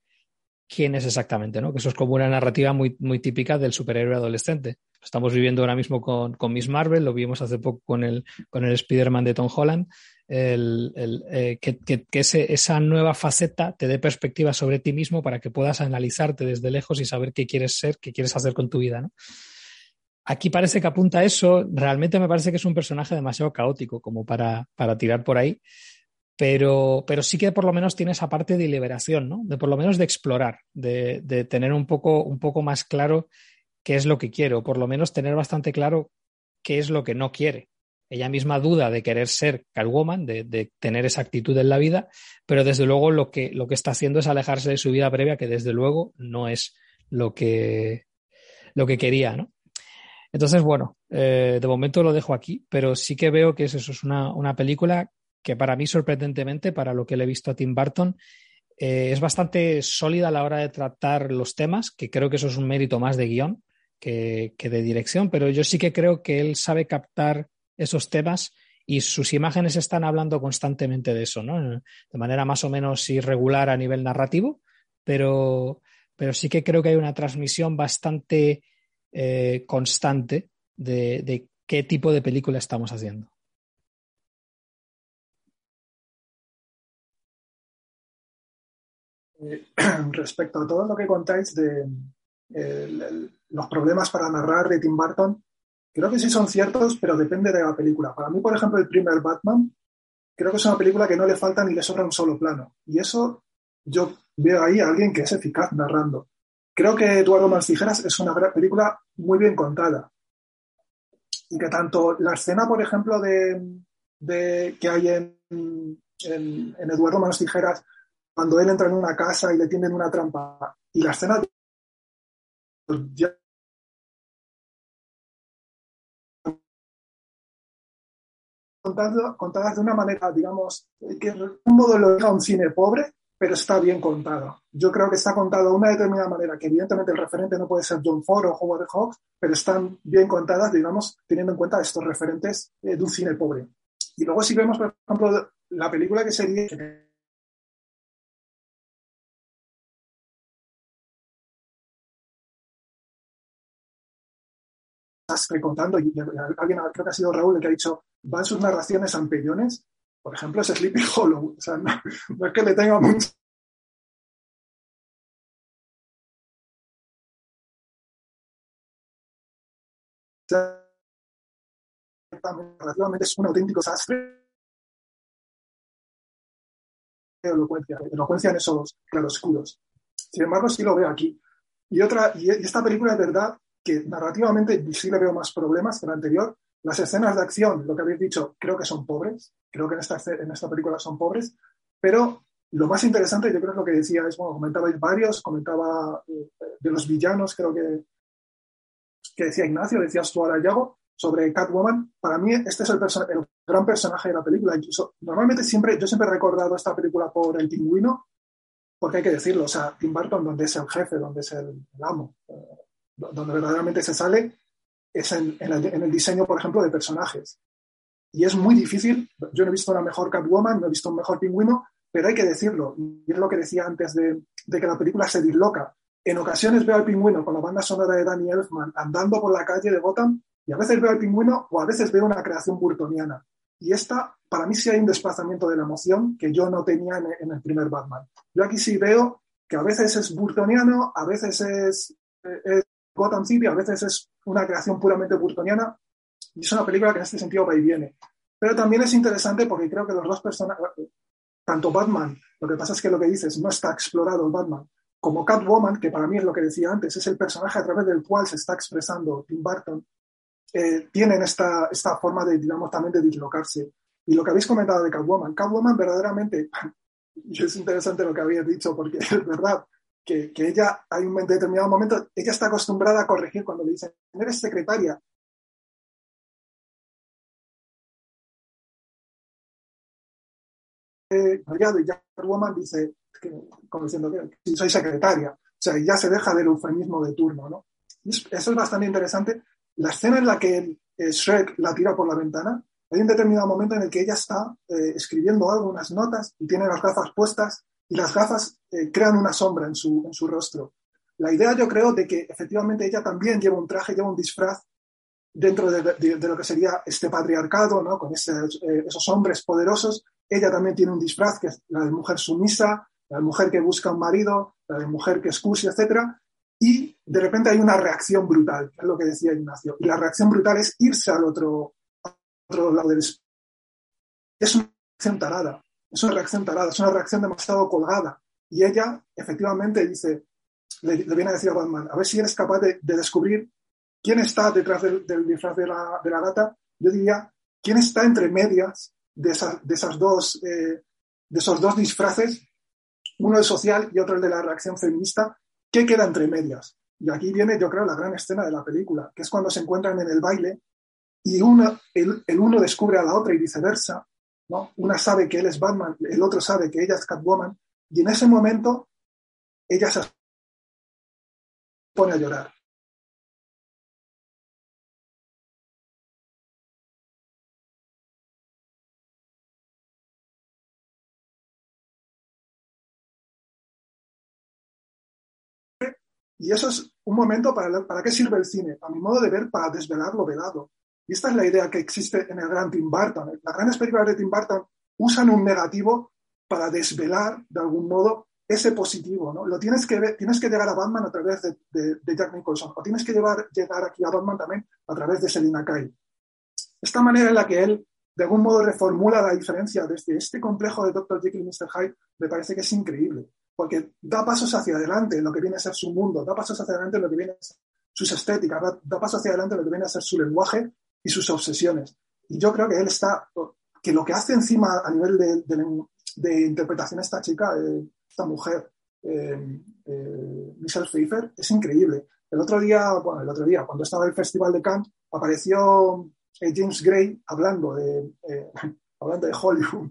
quién es exactamente, ¿no? Que eso es como una narrativa muy, muy típica del superhéroe adolescente. Estamos viviendo ahora mismo con, con Miss Marvel, lo vimos hace poco con el, con el Spider-Man de Tom Holland, el, el, eh, que, que, esa nueva faceta te dé perspectiva sobre ti mismo para que puedas analizarte desde lejos y saber qué quieres ser, qué quieres hacer con tu vida, ¿no? Aquí parece que apunta a eso, realmente me parece que es un personaje demasiado caótico como para, para tirar por ahí, pero, pero sí que por lo menos tiene esa parte de liberación, ¿no? De por lo menos de explorar, de, de tener un poco, un poco más claro qué es lo que quiere, o por lo menos tener bastante claro qué es lo que no quiere ella misma duda de querer ser Catwoman, de, de, tener esa actitud en la vida, pero desde luego lo que, lo que está haciendo es alejarse de su vida previa, que desde luego no es lo que, lo que quería, ¿no? Entonces, bueno, eh, de momento lo dejo aquí, pero sí que veo que es eso, es una, una película que para mí, sorprendentemente, para lo que le he visto a Tim Burton, eh, es bastante sólida a la hora de tratar los temas, que creo que eso es un mérito más de guion que, de dirección, pero yo sí que creo que él sabe captar esos temas y sus imágenes están hablando constantemente de eso, ¿no? De manera más o menos irregular a nivel narrativo, pero, pero sí que creo que hay una transmisión bastante eh, constante de qué tipo de película estamos haciendo. Eh, respecto a todo lo que contáis de los problemas para narrar de Tim Burton, Creo que sí son ciertos, pero depende de la película. Para mí, por ejemplo, el primer Batman, creo que es una película que no le falta ni le sobra un solo plano. Y eso yo veo ahí a alguien que es eficaz narrando. Creo que Eduardo Manstijeras es una película muy bien contada. Y que tanto la escena, por ejemplo, de, de que hay en, en, en Eduardo Manos Tijeras, cuando él entra en una casa y le tienden una trampa, y la escena ya contadas, de una manera, digamos, que un modo lo deja un cine pobre, pero está bien contado. Yo creo que está contado de una determinada manera, que evidentemente el referente no puede ser John Ford o Howard Hawks, pero están bien contadas, digamos, teniendo en cuenta estos referentes eh, de un cine pobre. Y luego si vemos, por ejemplo, la película que sería contando, y alguien creo que ha sido Raúl el que ha dicho, van sus narraciones a empellones, por ejemplo, es Sleepy Hollow, o sea, no, no es que le tenga mucho relativamente es un auténtico sastre elocuencia, elocuencia en esos claroscuros. Sin embargo, sí lo veo aquí. Y otra, y esta película es verdad que narrativamente sí le veo más problemas que la anterior. Las escenas de acción, lo que habéis dicho, creo que son pobres, creo que en esta, en esta película son pobres, pero lo más interesante, yo creo que lo que decía es, bueno, comentabais varios, comentaba eh, de los villanos, creo que, que decía Ignacio, decías tú ahora, Yago, sobre Catwoman. Para mí, este es el, el, gran personaje de la película. Incluso, normalmente siempre, yo siempre he recordado esta película por el pingüino, porque hay que decirlo, o sea, Tim Burton, donde es el jefe, donde es el, el amo. Eh, donde verdaderamente se sale es en, en, el, en, el, diseño, por ejemplo, de personajes. Y es muy difícil, yo no he visto una mejor Catwoman, no he visto un mejor pingüino, pero hay que decirlo, y es lo que decía antes de, de que la película se disloca. en ocasiones veo al pingüino con la banda sonora de Danny Elfman andando por la calle de Gotham y a veces veo al pingüino o a veces veo una creación burtoniana. Y esta, para mí sí hay un desplazamiento de la emoción que yo no tenía en, el primer Batman. Yo aquí sí veo que a veces es burtoniano, a veces es, es Gotham City, a veces es una creación puramente burtoniana. Y es una película que en este sentido va y viene. Pero también es interesante porque creo que los dos personajes, tanto Batman, lo que pasa es que lo que dices, no está explorado el Batman, como Catwoman, que para mí es lo que decía antes, es el personaje a través del cual se está expresando Tim Burton, eh, tienen esta, esta forma de, digamos, también de dislocarse. Y lo que habéis comentado de Catwoman, Catwoman verdaderamente, y es interesante lo que habéis dicho, porque es verdad que, que ella, hay un determinado momento, ella está acostumbrada a corregir cuando le dicen, eres secretaria, y ya Catwoman dice, como diciendo que soy secretaria, o sea, ya se deja del eufemismo de turno, ¿no? eso es bastante interesante. La escena en la que eh, Shrek la tira por la ventana, hay un determinado momento en el que ella está eh, escribiendo algo, unas notas, y tiene las gafas puestas, y las gafas eh, crean una sombra en su, en su rostro. La idea, yo creo, de que efectivamente ella también lleva un traje, lleva un disfraz dentro de, de, lo que sería este patriarcado, ¿no? con esos hombres poderosos. Ella también tiene un disfraz que es la de mujer sumisa, la de mujer que busca un marido, la de mujer que excuse, etc. Y de repente hay una reacción brutal, es lo que decía Ignacio. Y la reacción brutal es irse al otro, otro lado del. Es una reacción tarada, es una reacción tarada, es una reacción demasiado colgada. Y ella, efectivamente, dice, le, viene a decir a Batman, a ver si eres capaz de, descubrir quién está detrás del, disfraz de la, de la, gata. Yo diría, quién está entre medias de, de, esas dos, eh, de esos dos disfraces uno el social y otro el de la reacción feminista, ¿qué queda entre medias? Y aquí viene, yo creo, la gran escena de la película, que es cuando se encuentran en el baile y uno, el, uno descubre a la otra y viceversa. ¿No? Una sabe que él es Batman, el otro sabe que ella es Catwoman, y en ese momento ella se pone a llorar. Y eso es un momento para, para qué sirve el cine, a mi modo de ver, para desvelar lo velado. Y esta es la idea que existe en el gran Tim Burton. Las grandes películas de Tim Burton usan un negativo para desvelar, de algún modo, ese positivo. ¿no? Lo tienes que ver, tienes que llegar a Batman a través de, de, Jack Nicholson, o tienes que llevar, llegar aquí a Batman también a través de Selina Kyle. Esta manera en la que él, de algún modo, reformula la diferencia desde este complejo de Dr. Jekyll y Mr. Hyde, me parece que es increíble porque da pasos hacia adelante en lo que viene a ser su mundo, da pasos hacia adelante en lo que viene a ser sus estéticas, da, pasos hacia adelante en lo que viene a ser su lenguaje y sus obsesiones. Y yo creo que él está, que lo que hace encima a nivel de, interpretación esta chica, eh, esta mujer, eh, eh, Michelle Pfeiffer, es increíble. El otro día, bueno, el otro día, cuando estaba en el Festival de Cannes, apareció James Gray hablando de, hablando de Hollywood.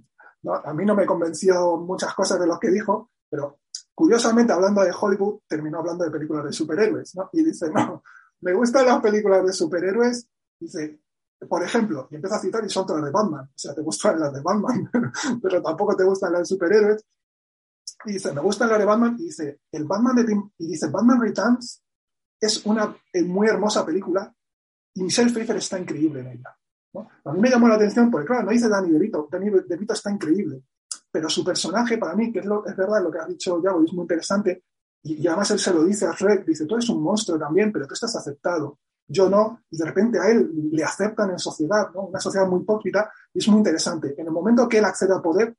A mí no me convenció muchas cosas de lo que dijo, pero curiosamente, hablando de Hollywood, terminó hablando de películas de superhéroes, ¿no? Y dice, no, me gustan las películas de superhéroes, dice, por ejemplo, y empieza a citar y son todas de Batman, o sea, te gustan las de Batman, pero tampoco te gustan las de superhéroes. Y dice, me gustan las de Batman, y dice, el Batman de y dice, Batman Returns es una muy hermosa película y Michelle Pfeiffer está increíble en ella. A mí me llamó la atención porque, claro, no dice Danny DeVito, Danny DeVito está increíble pero su personaje para mí, que es, lo, es verdad lo que ha dicho Yago, es muy interesante, y, además él se lo dice a Fred, dice, tú eres un monstruo también, pero tú estás aceptado, yo no, y de repente a él le aceptan en sociedad, ¿no? una sociedad muy hipócrita, y es muy interesante. En el momento que él accede al poder,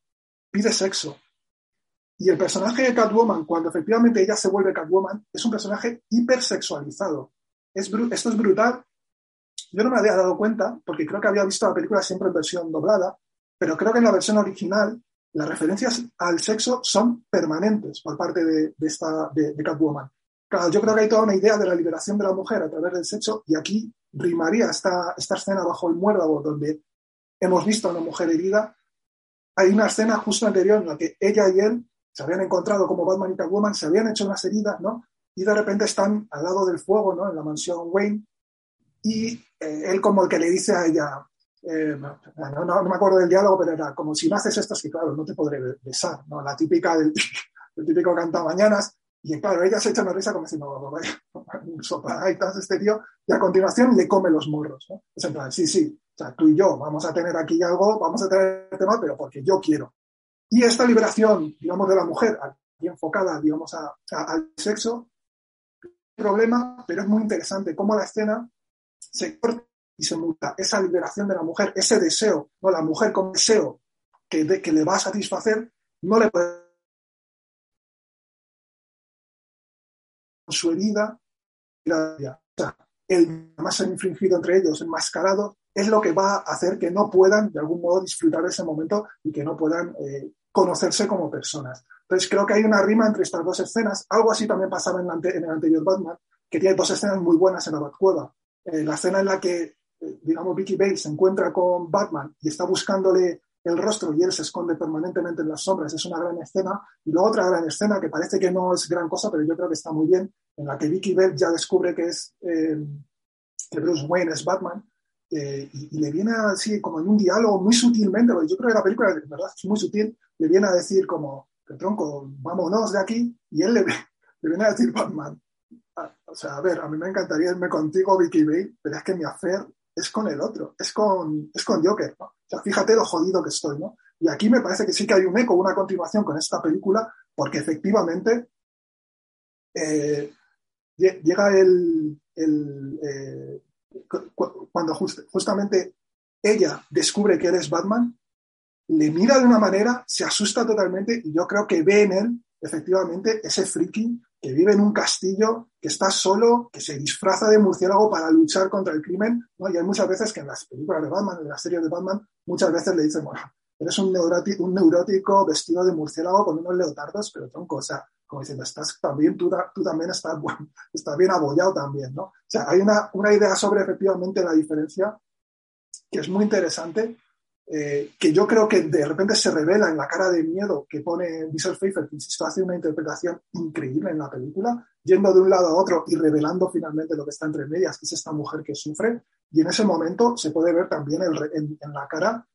pide sexo. Y el personaje de Catwoman, cuando efectivamente ella se vuelve Catwoman, es un personaje hipersexualizado. Es esto es brutal. Yo no me había dado cuenta, porque creo que había visto la película siempre en versión doblada, pero creo que en la versión original las referencias al sexo son permanentes por parte de, esta, de, Catwoman. Claro, yo creo que hay toda una idea de la liberación de la mujer a través del sexo y aquí rimaría esta, esta escena bajo el muérdago donde hemos visto a una mujer herida. Hay una escena justo anterior en la que ella y él se habían encontrado como Batman y Catwoman, se habían hecho unas heridas, ¿no? Y de repente están al lado del fuego, ¿no? En la mansión Wayne. Y eh, él como el que le dice a ella, eh, no, me acuerdo del diálogo, pero era como si no haces esto, es que claro, no te podré besar, ¿no? La típica del, típico canta mañanas. Y claro, ella se echa una risa como diciendo, vaya, sopladitas este tío, y a continuación le come los morros. ¿no? Es en plan, sí, sí, o sea, tú y yo vamos a tener aquí algo, vamos a tener el tema, pero porque yo quiero. Y esta liberación, digamos, de la mujer, aquí enfocada, digamos, a, al sexo, problema, pero es muy interesante cómo la escena se corta y se muta. Esa liberación de la mujer, ese deseo, no la mujer con deseo que, de, que le va a satisfacer, no le puede su herida, el más infringido entre ellos, enmascarado, es lo que va a hacer que no puedan de algún modo disfrutar de ese momento y que no puedan eh, conocerse como personas. Entonces creo que hay una rima entre estas dos escenas. Algo así también pasaba en, el anterior Batman, que tiene dos escenas muy buenas en la Batcueva. Eh, la escena en la que, eh, digamos, Vicky Bale se encuentra con Batman y está buscándole el rostro y él se esconde permanentemente en las sombras. Es una gran escena. Y luego otra gran escena que parece que no es gran cosa, pero yo creo que está muy bien, en la que Vicky Bell ya descubre que es eh, que Bruce Wayne es Batman. Eh, y, le viene así como en un diálogo muy sutilmente, porque yo creo que la película de verdad es muy sutil, le viene a decir como, que tronco, vámonos de aquí, y él le, le viene a decir Batman. O sea, a ver, a mí me encantaría irme contigo, Vicky Bale, pero es que mi hacer es con el otro, es con, es con Joker, ¿no? Sea, fíjate lo jodido que estoy, ¿no? Y aquí me parece que sí que hay un eco, una continuación con esta película, porque efectivamente eh, llega el, eh, cuando justamente ella descubre que eres Batman, le mira de una manera, se asusta totalmente y yo creo que ve en él efectivamente ese friki que vive en un castillo, que está solo, que se disfraza de murciélago para luchar contra el crimen, ¿no? Y hay muchas veces que en las películas de Batman, en las series de Batman, muchas veces le dicen, bueno, eres un neurótico, un neurótico vestido de murciélago con unos leotardos, pero tronco, o sea, como diciendo, estás también, tú, tú también estás, bueno, estás bien abollado también, ¿no? O sea, hay una, una idea sobre efectivamente la diferencia que es muy interesante eh, que yo creo que de repente se revela en la cara de miedo que pone Michelle Pfeiffer, que insisto, hace una interpretación increíble en la película, yendo de un lado a otro y revelando finalmente lo que está entre medias, que es esta mujer que sufre, y en ese momento se puede ver también en, la cara,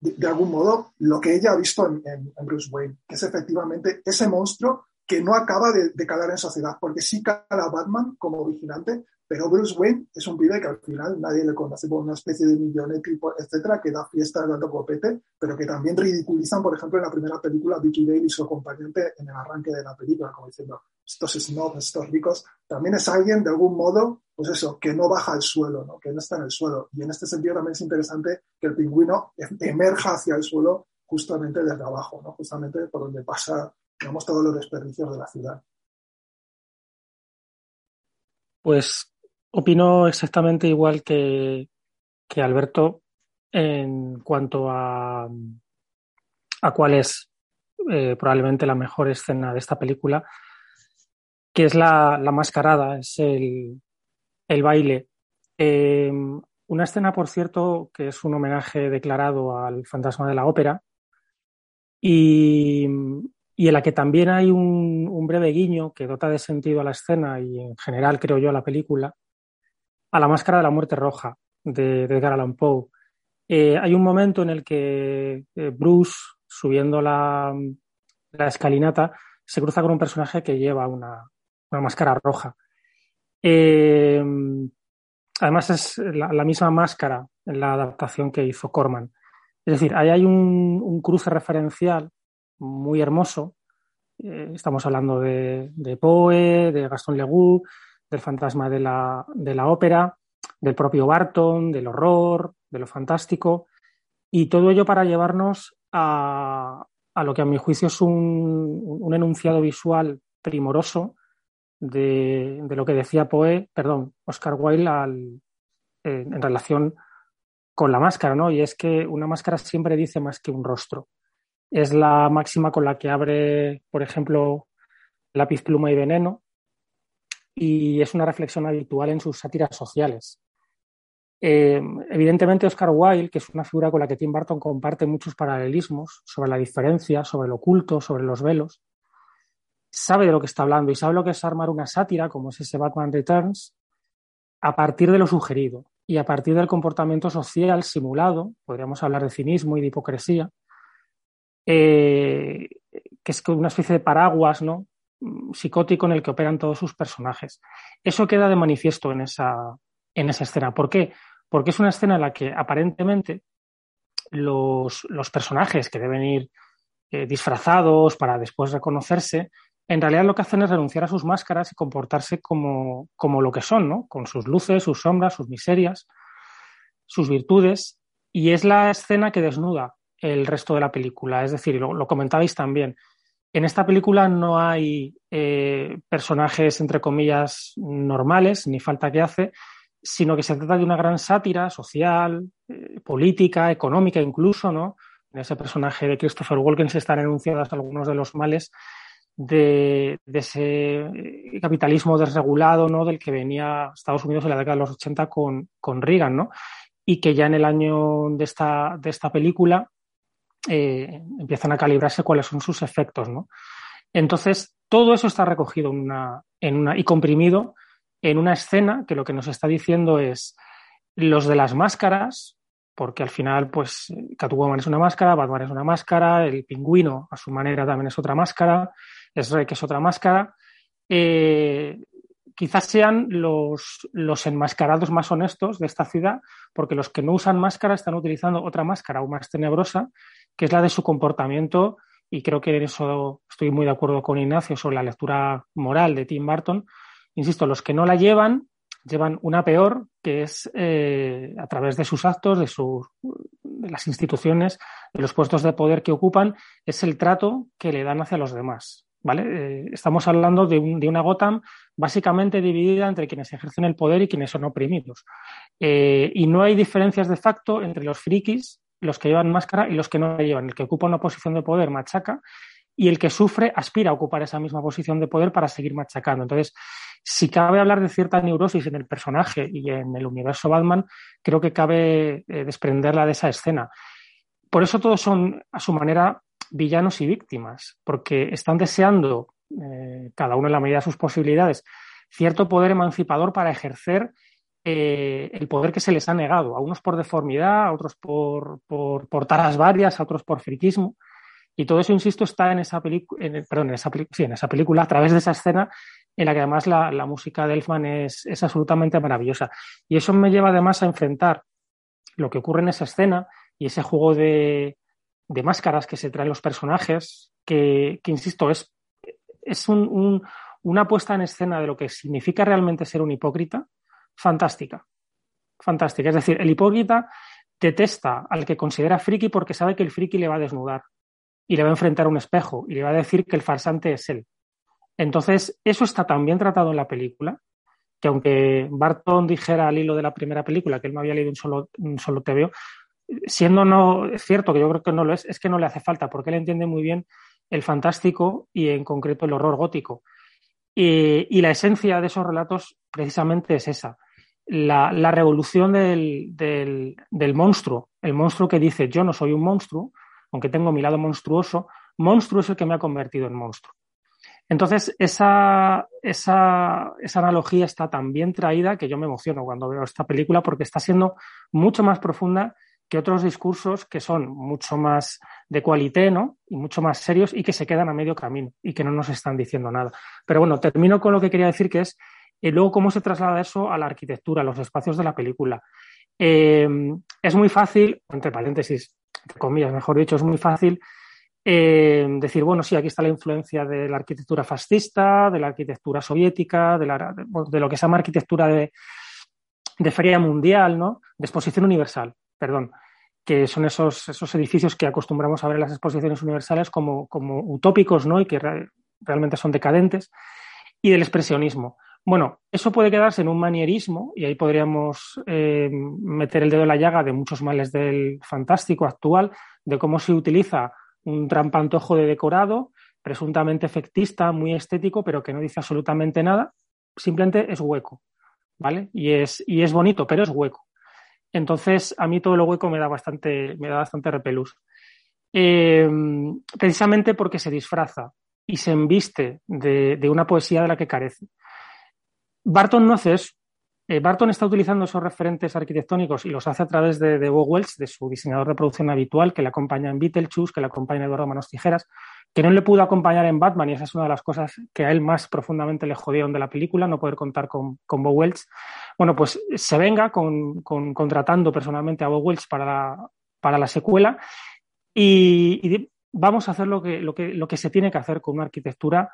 de, algún modo, lo que ella ha visto en, en, Bruce Wayne, que es efectivamente ese monstruo que no acaba de, de calar en sociedad, porque sí cala Batman como vigilante, pero Bruce Wayne es un pibe que al final nadie le conoce por una especie de millonético, etcétera, que da fiestas dando copete, pero que también ridiculizan, por ejemplo, en la primera película, Vicky Bale y su acompañante en el arranque de la película, como diciendo, estos snobs, estos ricos, también es alguien de algún modo, pues eso, que no baja al suelo, ¿no? que no está en el suelo. Y en este sentido también es interesante que el pingüino emerja hacia el suelo justamente desde abajo, ¿no? justamente por donde pasa, digamos, todos los desperdicios de la ciudad. Pues Opino exactamente igual que, Alberto en cuanto a, a cuál es eh, probablemente la mejor escena de esta película, que es la, mascarada, es el, baile. Em, una escena, por cierto, que es un homenaje declarado al fantasma de la ópera y, en la que también hay un, un, breve guiño que dota de sentido a la escena y en general, creo yo, a la película, a la máscara de la muerte roja de, Edgar Allan Poe. Eh, hay un momento en el que eh, Bruce, subiendo la, escalinata, se cruza con un personaje que lleva una, máscara roja. Eh, además, es la, misma máscara en la adaptación que hizo Corman. Es decir, ahí hay un, cruce referencial muy hermoso. estamos hablando de, de, Poe, de Gaston Legoux, del fantasma de la, de la ópera, del propio Barton, del horror, de lo fantástico, y todo ello para llevarnos a, a lo que a mi juicio es un, un enunciado visual primoroso de, de, lo que decía Poe, perdón, Oscar Wilde en relación con la máscara, ¿no? Y es que una máscara siempre dice más que un rostro. Es la máxima con la que abre, por ejemplo, lápiz, pluma y veneno, y es una reflexión habitual en sus sátiras sociales. Eh, evidentemente, Oscar Wilde, que es una figura con la que Tim Burton comparte muchos paralelismos sobre la diferencia, sobre lo oculto, sobre los velos, sabe de lo que está hablando y sabe lo que es armar una sátira, como es ese Batman Returns, a partir de lo sugerido y a partir del comportamiento social simulado, podríamos hablar de cinismo y de hipocresía, eh, que es una especie de paraguas ¿no? Mm, psicótico en el que operan todos sus personajes. Eso queda de manifiesto en esa, en esa escena. ¿Por qué? Porque es una escena en la que aparentemente los, los personajes que deben ir eh, disfrazados para después reconocerse, en realidad lo que hacen es renunciar a sus máscaras y comportarse como, como lo que son, ¿no? Con sus luces, sus sombras, sus miserias, sus virtudes. Y es la escena que desnuda el resto de la película. Es decir, lo, lo comentabais también. En esta película no hay eh, personajes, entre comillas, normales, ni falta que hace, sino que se trata de una gran sátira social, eh, política, económica incluso, ¿no? En ese personaje de Christopher Walken se están enunciados algunos de los males de, de, ese eh, capitalismo desregulado, ¿no? Del que venía Estados Unidos en la década de los 80 con, con Reagan, ¿no? Y que ya en el año de esta, de esta película eh, empiezan a calibrarse cuáles son sus efectos, ¿no? Entonces, todo eso está recogido en una, en una, y comprimido en una escena que lo que nos está diciendo es los de las máscaras, porque al final, pues, Catwoman es una máscara, Batman es una máscara, el pingüino a su manera también es otra máscara, es Rey que es otra máscara. Eh, quizás sean los, los enmascarados más honestos de esta ciudad, porque los que no usan máscara están utilizando otra máscara aún más tenebrosa, que es la de su comportamiento, y creo que en eso estoy muy de acuerdo con Ignacio sobre la lectura moral de Tim Burton. Insisto, los que no la llevan llevan una peor, que es eh, a través de sus actos, de, sus, de las instituciones, de los puestos de poder que ocupan, es el trato que le dan hacia los demás. Eh, estamos hablando de, una Gotham básicamente dividida entre quienes ejercen el poder y quienes son oprimidos. Eh, y no hay diferencias de facto entre los frikis, los que llevan máscara y los que no la llevan. El que ocupa una posición de poder machaca y el que sufre aspira a ocupar esa misma posición de poder para seguir machacando. Entonces, si cabe hablar de cierta neurosis en el personaje y en el universo Batman, creo que cabe eh, desprenderla de esa escena. Por eso todos son, a su manera, villanos y víctimas, porque están deseando, eh, cada uno en la medida de sus posibilidades, cierto poder emancipador para ejercer eh, el poder que se les ha negado, a unos por deformidad, a otros por, por, por taras varias, a otros por friquismo. Y todo eso, insisto, está en esa, en, perdón, en esa, sí, en esa película, a través de esa escena en la que además la, la música de Elfman es, es, absolutamente maravillosa. Y eso me lleva además a enfrentar lo que ocurre en esa escena y ese juego de, de máscaras que se traen los personajes, que, que insisto, es, es un, un, una puesta en escena de lo que significa realmente ser un hipócrita fantástica. Fantástica. Es decir, el hipócrita detesta al que considera friki porque sabe que el friki le va a desnudar y le va a enfrentar a un espejo y le va a decir que el farsante es él. Entonces, eso está tan bien tratado en la película que aunque Barton dijera al hilo de la primera película que él no había leído un solo, un solo siendo no es cierto que yo creo que no lo es, es que no le hace falta, porque él entiende muy bien el fantástico y en concreto el horror gótico. Y, y la esencia de esos relatos precisamente es esa. La, la revolución del, del, del, monstruo, el monstruo que dice yo no soy un monstruo, aunque tengo mi lado monstruoso, monstruo es el que me ha convertido en monstruo. Entonces, esa, esa, esa, analogía está tan bien traída que yo me emociono cuando veo esta película porque está siendo mucho más profunda que otros discursos que son mucho más de cualité, ¿no? Y mucho más serios y que se quedan a medio camino y que no nos están diciendo nada. Pero bueno, termino con lo que quería decir, que es y luego cómo se traslada eso a la arquitectura, a los espacios de la película. Eh, es muy fácil, entre paréntesis, entre comillas, mejor dicho, es muy fácil eh, decir, bueno, sí, aquí está la influencia de la arquitectura fascista, de la arquitectura soviética, de, la, de, de lo que se llama arquitectura de, de, feria mundial, ¿no? De exposición universal, perdón, que son esos, esos edificios que acostumbramos a ver en las exposiciones universales como, como utópicos, ¿no? Y que re, realmente son decadentes, y del expresionismo. Bueno, eso puede quedarse en un manierismo y ahí podríamos eh, meter el dedo en la llaga de muchos males del fantástico actual, de cómo se utiliza un trampantojo de decorado, presuntamente efectista, muy estético, pero que no dice absolutamente nada, simplemente es hueco, ¿vale? Y es, y es bonito, pero es hueco. Entonces, a mí todo lo hueco me da bastante, me da bastante repelús. Eh, precisamente porque se disfraza y se embiste de, una poesía de la que carece. Barton no hace eso. Eh, Barton está utilizando esos referentes arquitectónicos y los hace a través de, de de su diseñador de producción habitual, que le acompaña en Beetlejuice, que le acompaña en Eduardo Manos Tijeras, que no le pudo acompañar en Batman, y esa es una de las cosas que a él más profundamente le jodieron de la película, no poder contar con, con Bo Welch, bueno, pues se venga con, contratando personalmente a Bo Welch para la, para la secuela y, vamos a hacer lo que, lo, que, lo que se tiene que hacer con una arquitectura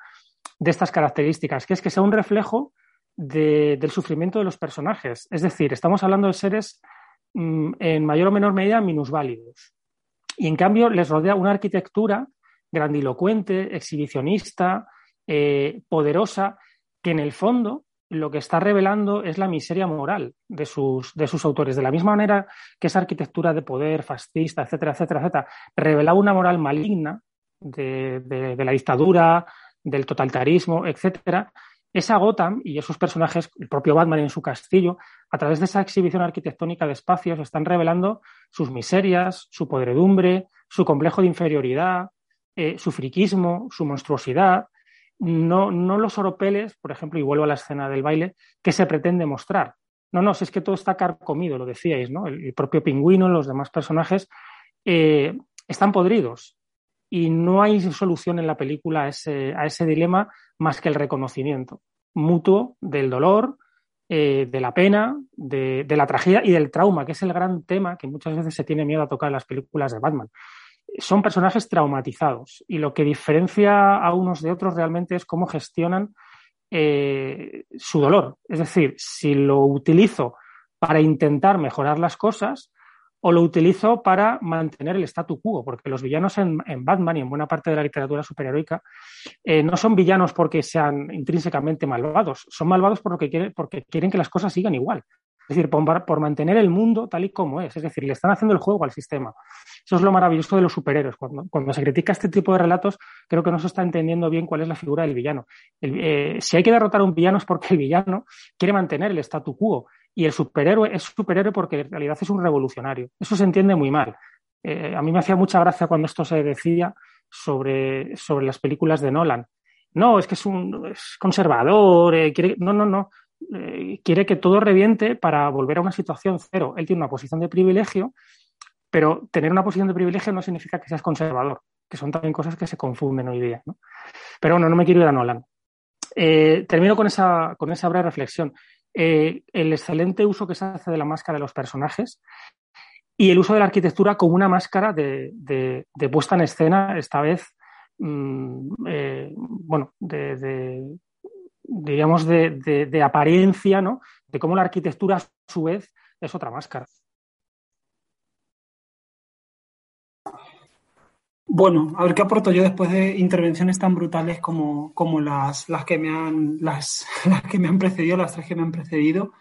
de estas características, que es que sea un reflejo del sufrimiento de los personajes. Es decir, estamos hablando de seres mm, en mayor o menor medida minusválidos. Y en cambio les rodea una arquitectura grandilocuente, exhibicionista, eh, poderosa, que en el fondo lo que está revelando es la miseria moral de sus, de sus autores. De la misma manera que esa arquitectura de poder fascista, etcétera, etcétera, etcétera, revelaba una moral maligna de, de la dictadura, del totalitarismo, etcétera, esa Gotham y esos personajes, el propio Batman en su castillo, a través de esa exhibición arquitectónica de espacios, están revelando sus miserias, su podredumbre, su complejo de inferioridad, eh, su friquismo, su monstruosidad, no, no los oropeles, por ejemplo, y vuelvo a la escena del baile, que se pretende mostrar. No, no, si es que todo está carcomido, lo decíais, ¿no? El, propio pingüino, los demás personajes, eh, están podridos, y no hay solución en la película a ese, a ese dilema más que el reconocimiento mutuo del dolor, eh, de la pena, de, la tragedia y del trauma, que es el gran tema que muchas veces se tiene miedo a tocar en las películas de Batman. Son personajes traumatizados y lo que diferencia a unos de otros realmente es cómo gestionan eh, su dolor. Es decir, si lo utilizo para intentar mejorar las cosas, o lo utilizo para mantener el statu quo, porque los villanos en, Batman y en buena parte de la literatura superheroica eh, no son villanos porque sean intrínsecamente malvados, son malvados por lo que porque quieren que las cosas sigan igual. Es decir, por, mantener el mundo tal y como es. Es decir, le están haciendo el juego al sistema. Eso es lo maravilloso de los superhéroes. Cuando, cuando se critica este tipo de relatos, creo que no se está entendiendo bien cuál es la figura del villano. Eh, si hay que derrotar a un villano es porque el villano quiere mantener el statu quo y el superhéroe es superhéroe porque en realidad es un revolucionario. Eso se entiende muy mal. Eh, a mí me hacía mucha gracia cuando esto se decía sobre, sobre las películas de Nolan. No, es que es un conservador, eh, quiere, no, no, no. Eh, quiere que todo reviente para volver a una situación cero. Él tiene una posición de privilegio, pero tener una posición de privilegio no significa que seas conservador, que son también cosas que se confunden hoy día. Pero bueno, no me quiero ir a Nolan. termino con esa, con esa breve reflexión. Eh, el excelente uso que se hace de la máscara de los personajes y el uso de la arquitectura como una máscara de, puesta en escena, esta vez, mm, eh, bueno, de, digamos, de, apariencia, ¿no? De cómo la arquitectura a su vez es otra máscara. Bueno, a ver qué aporto yo después de intervenciones tan brutales como, como las, las, que me han, las, las, que me han precedido, las tres que me han precedido.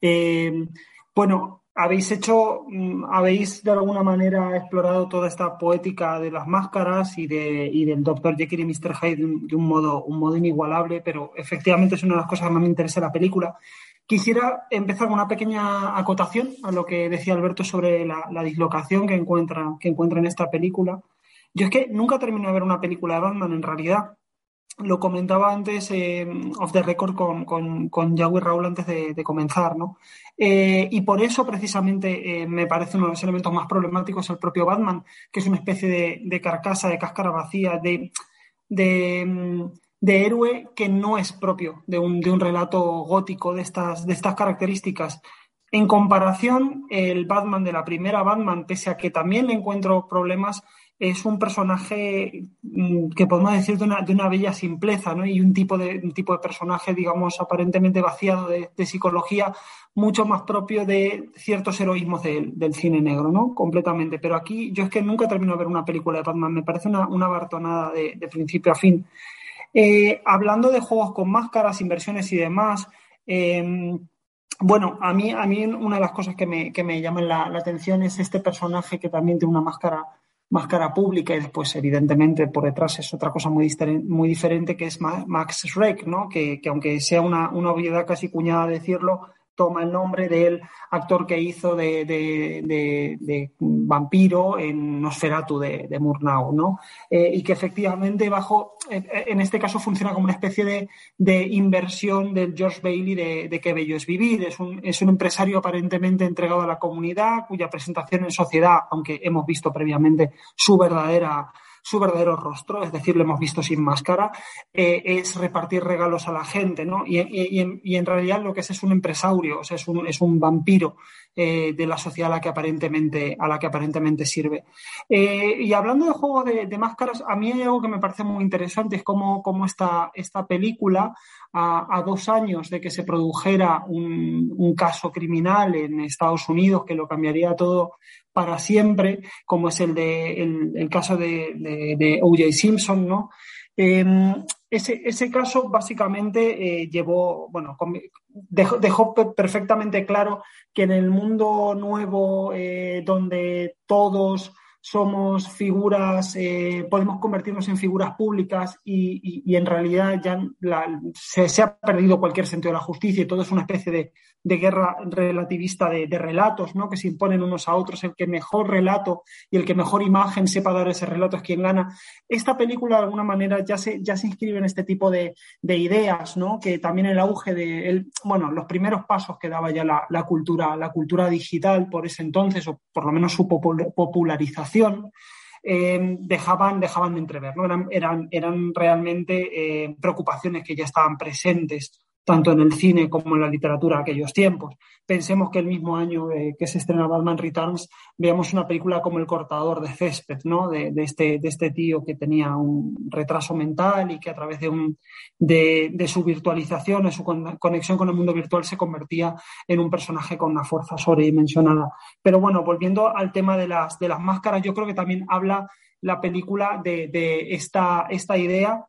Eh, bueno, habéis hecho, mm, habéis de alguna manera explorado toda esta poética de las máscaras y, de, y del Dr. Jekyll y Mr. Hyde de, un, modo, un modo inigualable, pero efectivamente es una de las cosas que más me interesa la película. Quisiera empezar con una pequeña acotación a lo que decía Alberto sobre la, la dislocación que encuentra, que encuentra en esta película. Yo es que nunca terminé de ver una película de Batman en realidad. Lo comentaba antes eh, off the record con, con, con Raúl antes de, comenzar, ¿no? Eh, y por eso precisamente eh, me parece uno de los elementos más problemáticos el propio Batman, que es una especie de, carcasa, de cáscara vacía, de, de, héroe que no es propio de un, de un relato gótico de estas, de estas características. En comparación, el Batman de la primera Batman, pese a que también le encuentro problemas, es un personaje mm, que podemos decir de una, de una bella simpleza, ¿no? Y un tipo de, un tipo de personaje, digamos, aparentemente vaciado de, psicología, mucho más propio de ciertos heroísmos del cine negro, ¿no? Completamente. Pero aquí yo es que nunca termino de ver una película de Batman, me parece una, una bartonada de, principio a fin. Eh, hablando de juegos con máscaras, inversiones y demás, em, bueno, a mí, a mí una de las cosas que me, que me llaman la, la atención es este personaje que también tiene una máscara máscara pública y después, evidentemente, por detrás es otra cosa muy, muy diferente que es Max Schreck, ¿no? Que, que aunque sea una, una obviedad casi cuñada decirlo, toma el nombre del actor que hizo de, vampiro en Nosferatu de, Murnau, ¿no? Eh, y que efectivamente bajo, en este caso funciona como una especie de, inversión del George Bailey de, Qué bello es vivir. Es un empresario aparentemente entregado a la comunidad, cuya presentación en sociedad, aunque hemos visto previamente su verdadera su verdadero rostro, es decir, lo hemos visto sin máscara, eh, es repartir regalos a la gente, ¿no? Y, en, realidad lo que es es un empresario, o sea, es un, vampiro eh, de la sociedad a la que aparentemente, a la que aparentemente sirve. Eh, y hablando de juego de, máscaras, a mí hay algo que me parece muy interesante, es cómo, cómo esta, esta película, a, dos años de que se produjera un, un caso criminal en Estados Unidos que lo cambiaría todo para siempre, como es el, de, el, caso de, O.J. Simpson, ¿no? Em, ese, ese, caso básicamente eh, llevó, bueno, dejó, dejó, perfectamente claro que en el mundo nuevo eh, donde todos somos figuras, eh, podemos convertirnos en figuras públicas y, en realidad ya se, ha perdido cualquier sentido de la justicia y todo es una especie de, guerra relativista de, relatos ¿no? que se imponen unos a otros. El que mejor relato y el que mejor imagen sepa dar ese relato es quien gana. Esta película de alguna manera ya se, ya se inscribe en este tipo de, ideas, ¿no? que también el auge de, el, bueno, los primeros pasos que daba ya la, cultura, la cultura digital por ese entonces, o por lo menos su popularización eh, dejaban, dejaban de entrever, ¿no? eran, eran, eran realmente eh, preocupaciones que ya estaban presentes tanto en el cine como en la literatura aquellos tiempos. Pensemos que el mismo año eh, que se estrena Batman Returns, veamos una película como El cortador de césped, ¿no? De, este, de este tío que tenía un retraso mental y que a través de, un, de, su virtualización, de su conexión con el mundo virtual, se convertía en un personaje con una fuerza sobredimensionada. Pero bueno, volviendo al tema de las, de las máscaras, yo creo que también habla la película de, de esta, esta idea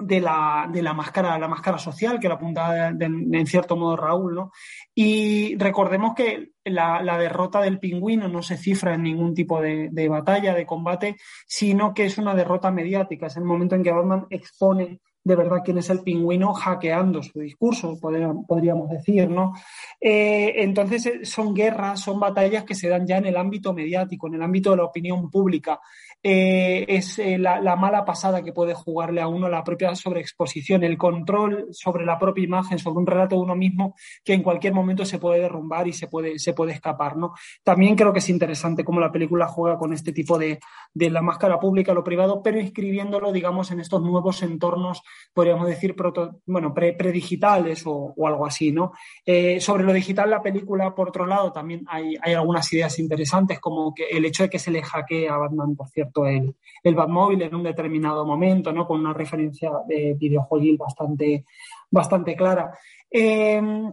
de la, de la, máscara, la máscara social, que la apuntaba en cierto modo Raúl, ¿no? Y recordemos que la, derrota del pingüino no se cifra en ningún tipo de, de, batalla, de combate, sino que es una derrota mediática. Es el momento en que Batman expone de verdad quién es el pingüino hackeando su discurso, podríamos decir, ¿no? Eh, entonces eh, son guerras, son batallas que se dan ya en el ámbito mediático, en el ámbito de la opinión pública. Eh, es la, mala pasada que puede jugarle a uno la propia sobreexposición, el control sobre la propia imagen, sobre un relato de uno mismo que en cualquier momento se puede derrumbar y se puede, se puede escapar, ¿no? También creo que es interesante cómo la película juega con este tipo de, de la máscara pública, lo privado, pero inscribiéndolo, digamos, en estos nuevos entornos podríamos decir, bueno, predigitales o, algo así, ¿no? Eh, sobre lo digital, la película, por otro lado, también hay, algunas ideas interesantes, como que el hecho de que se le hackee a Batman, por cierto, el, el Batmóvil en un determinado momento, ¿no? Con una referencia de videojuego bastante, bastante clara. Em,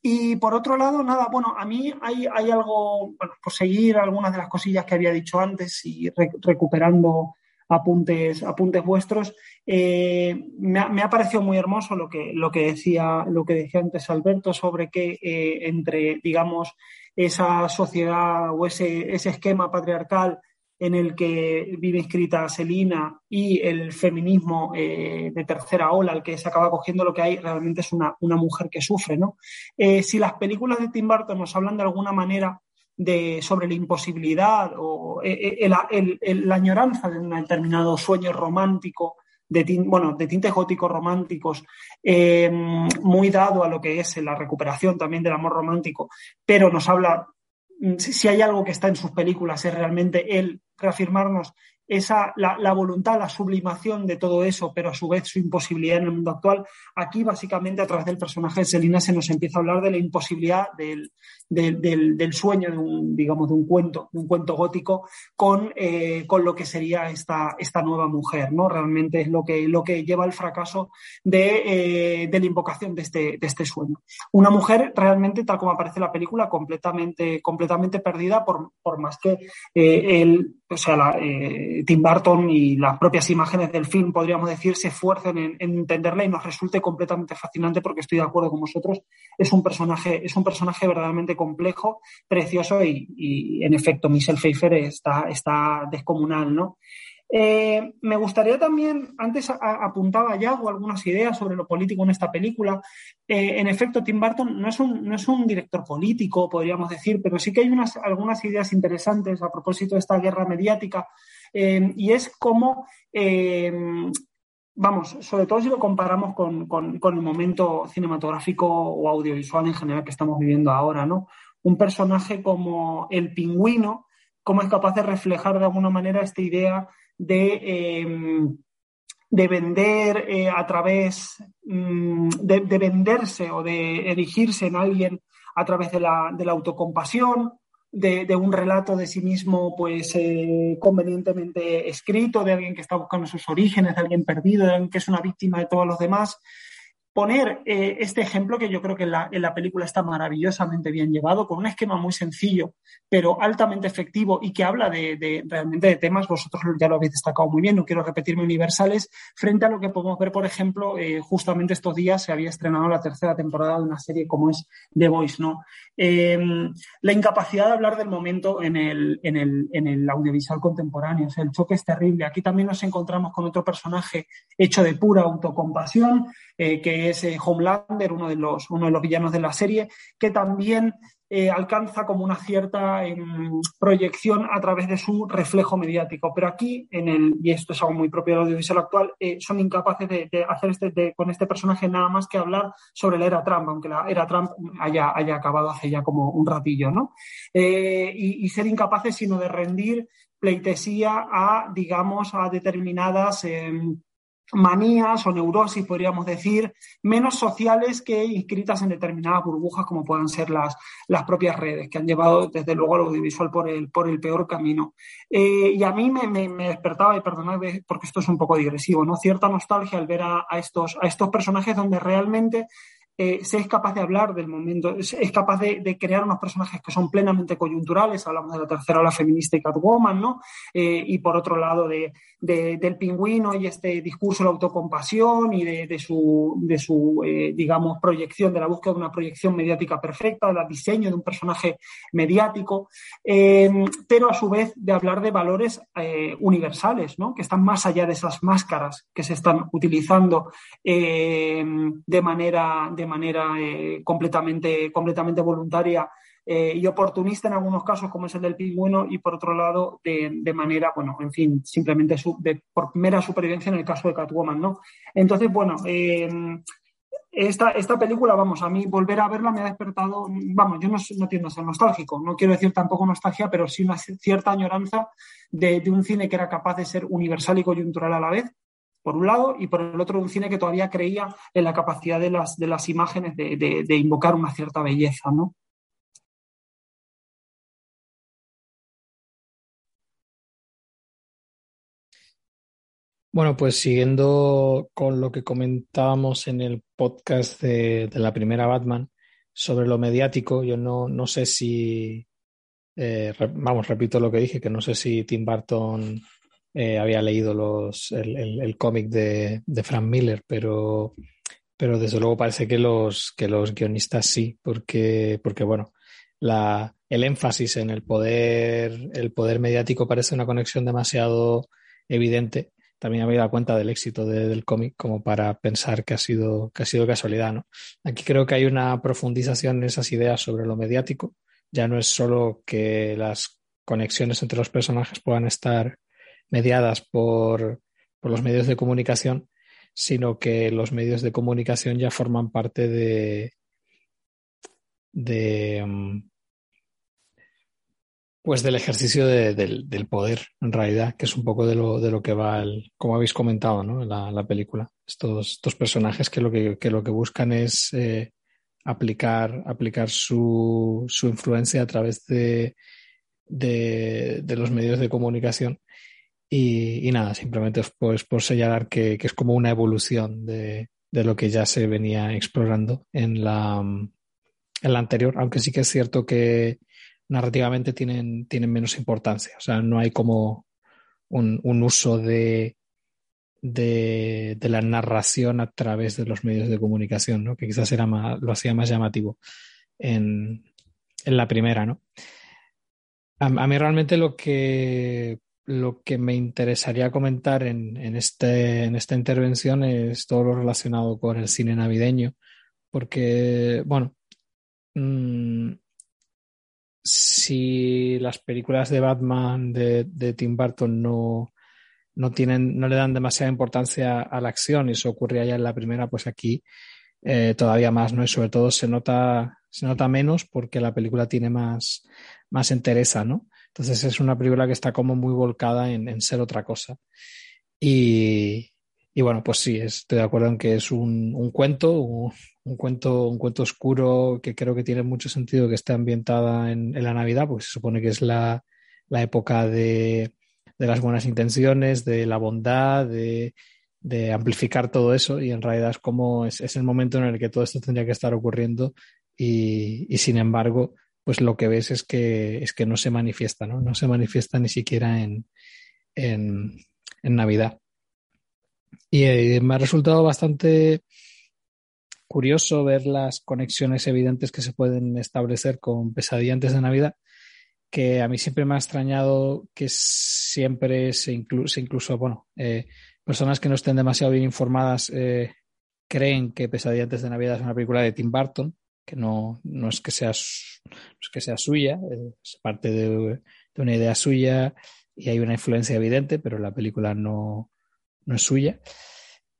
y por otro lado, nada, bueno, a mí hay, algo, bueno, por seguir algunas de las cosillas que había dicho antes y recuperando apuntes, apuntes vuestros. Eh, me, ha, parecido muy hermoso lo que, lo que, decía, lo que decía antes Alberto sobre que eh, entre, digamos, esa sociedad o ese, ese esquema patriarcal en el que vive inscrita Selina y el feminismo eh, de tercera ola, al que se acaba cogiendo lo que hay, realmente es una, una mujer que sufre. ¿no? si las películas de Tim Burton nos hablan de alguna manera de, sobre la imposibilidad o eh, eh, la añoranza de un determinado sueño romántico, de, bueno, de tintes góticos románticos, eh, muy dado a lo que es la recuperación también del amor romántico, pero nos habla, si hay algo que está en sus películas, es realmente el reafirmarnos esa, la, voluntad, la sublimación de todo eso, pero a su vez su imposibilidad en el mundo actual. Aquí, básicamente, a través del personaje de Selina se nos empieza a hablar de la imposibilidad del, del, sueño de un, digamos, de un cuento, de un cuento gótico con, eh, con lo que sería esta, esta nueva mujer, ¿no? Realmente es lo que, lo que lleva al fracaso de, eh, de la invocación de este, de este sueño. Una mujer realmente, tal como aparece en la película, completamente, completamente perdida por, por más que eh, o sea, la, Tim Burton y las propias imágenes del film, podríamos decir, se esfuercen en, entenderla y nos resulte completamente fascinante porque estoy de acuerdo con vosotros. Es un personaje, es un personaje verdaderamente complejo, precioso y, en efecto, Michelle Pfeiffer está, está descomunal, ¿no? Eh, me gustaría también, antes apuntaba ya algunas ideas sobre lo político en esta película. Eh, en efecto, Tim Burton no es, un, no es un director político, podríamos decir, pero sí que hay unas, algunas ideas interesantes a propósito de esta guerra mediática eh, y es como, eh, vamos, sobre todo si lo comparamos con, el momento cinematográfico o audiovisual en general que estamos viviendo ahora, ¿no? Un personaje como el pingüino, cómo es capaz de reflejar de alguna manera esta idea de, em, de vender eh, a través mm, de, venderse o de erigirse en alguien a través de la, de la autocompasión, de, un relato de sí mismo pues eh, convenientemente escrito, de alguien que está buscando sus orígenes, de alguien perdido, de alguien que es una víctima de todos los demás poner eh, este ejemplo que yo creo que en la, película está maravillosamente bien llevado, con un esquema muy sencillo, pero altamente efectivo y que habla de, realmente de temas, vosotros ya lo habéis destacado muy bien, no quiero repetirme universales, frente a lo que podemos ver, por ejemplo, eh, justamente estos días se había estrenado la tercera temporada de una serie como es The Voice, ¿no? Em, la incapacidad de hablar del momento en el, en el, en el audiovisual contemporáneo, o sea, el choque es terrible. Aquí también nos encontramos con otro personaje hecho de pura autocompasión, eh, que es eh, Homelander, uno de, los, uno de los villanos de la serie, que también eh, alcanza como una cierta em, proyección a través de su reflejo mediático. Pero aquí, en el, y esto es algo muy propio del audiovisual actual, son incapaces de, hacer este, con este personaje nada más que hablar sobre la era Trump, aunque la era Trump haya, haya acabado hace ya como un ratillo, ¿no? Y, y, ser incapaces sino de rendir pleitesía a, digamos, a determinadas em, manías o neurosis, podríamos decir, menos sociales que inscritas en determinadas burbujas como puedan ser las, las propias redes, que han llevado desde luego al audiovisual por el, por el peor camino. Eh, y a mí me, me, despertaba, y perdonad porque esto es un poco digresivo, ¿no? cierta nostalgia al ver a, estos, a estos personajes donde realmente eh, se es capaz de hablar del momento, es, capaz de, crear unos personajes que son plenamente coyunturales, hablamos de la tercera ola feminista y Catwoman, ¿no? Eh, y por otro lado de, del pingüino y este discurso de la autocompasión y de, su, de su eh, digamos, proyección, de la búsqueda de una proyección mediática perfecta, del diseño de un personaje mediático, pero a su vez de hablar de valores universales, ¿no? Que están más allá de esas máscaras que se están utilizando de manera manera eh, completamente, completamente voluntaria eh, y oportunista en algunos casos, como es el del pingüino, y por otro lado, de, manera, bueno, en fin, simplemente de, por mera supervivencia en el caso de Catwoman, ¿no? Entonces, bueno, em, esta, esta película, vamos, a mí volver a verla me ha despertado, vamos, yo no, no tiendo a ser nostálgico, no quiero decir tampoco nostalgia, pero sí una cierta añoranza de, de un cine que era capaz de ser universal y coyuntural a la vez, por un lado, y por el otro un cine que todavía creía en la capacidad de las, de las imágenes de, invocar una cierta belleza, ¿no? Bueno, pues siguiendo con lo que comentábamos en el podcast de, la primera Batman sobre lo mediático, yo no, no sé si, eh, vamos, repito lo que dije, que no sé si Tim Burton eh, había leído los, el, cómic de, Frank Miller, pero, pero desde luego parece que los, que los guionistas sí, porque, porque bueno, la, el énfasis en el poder, el poder mediático parece una conexión demasiado evidente. También había dado cuenta del éxito del cómic como para pensar que ha sido, que ha sido casualidad, ¿no? Aquí creo que hay una profundización en esas ideas sobre lo mediático. Ya no es solo que las conexiones entre los personajes puedan estar mediadas por, los medios de comunicación, sino que los medios de comunicación ya forman parte de, de mm, pues del ejercicio del, poder, en realidad, que es un poco de lo, de lo que va, el, como habéis comentado, ¿no? En la, película. Estos, estos, personajes que lo que, lo que buscan es eh, aplicar, aplicar su, su, influencia a través de, de, de, los medios de comunicación y, nada, simplemente pues por señalar que, es como una evolución de, lo que ya se venía explorando en la, en la anterior, aunque sí que es cierto que narrativamente tienen, tienen menos importancia. O sea, no hay como un, uso de, de, la narración a través de los medios de comunicación, ¿no? que quizás era lo hacía más llamativo en, en la primera. ¿no? a, mí realmente lo que lo que me interesaría comentar en, este, en esta intervención es todo lo relacionado con el cine navideño, porque, bueno, mm, si las películas de Batman de, Tim Burton no, no, tienen, no le dan demasiada importancia a la acción y eso ocurría ya en la primera, pues aquí eh, todavía más, ¿no? Y sobre todo se nota, se nota menos porque la película tiene más, más entereza, ¿no? Entonces es una película que está como muy volcada en, ser otra cosa. Y, bueno, pues sí, estoy de acuerdo en que es un, cuento, un, cuento, un cuento oscuro que creo que tiene mucho sentido que esté ambientada en, la Navidad, porque se supone que es la, época de, las buenas intenciones, de la bondad, de, amplificar todo eso y en realidad es como es, el momento en el que todo esto tendría que estar ocurriendo y, y sin embargo pues lo que ves es que, es que no se manifiesta, ¿no? No se manifiesta ni siquiera en, en, Navidad. Y eh, me ha resultado bastante curioso ver las conexiones evidentes que se pueden establecer con Pesadilla antes de Navidad, que a mí siempre me ha extrañado que siempre se, incluso bueno, eh, personas que no estén demasiado bien informadas eh, creen que Pesadilla antes de Navidad es una película de Tim Burton, que no, no, es, que sea, que sea suya, es parte de, una idea suya y hay una influencia evidente, pero la película no, no es suya.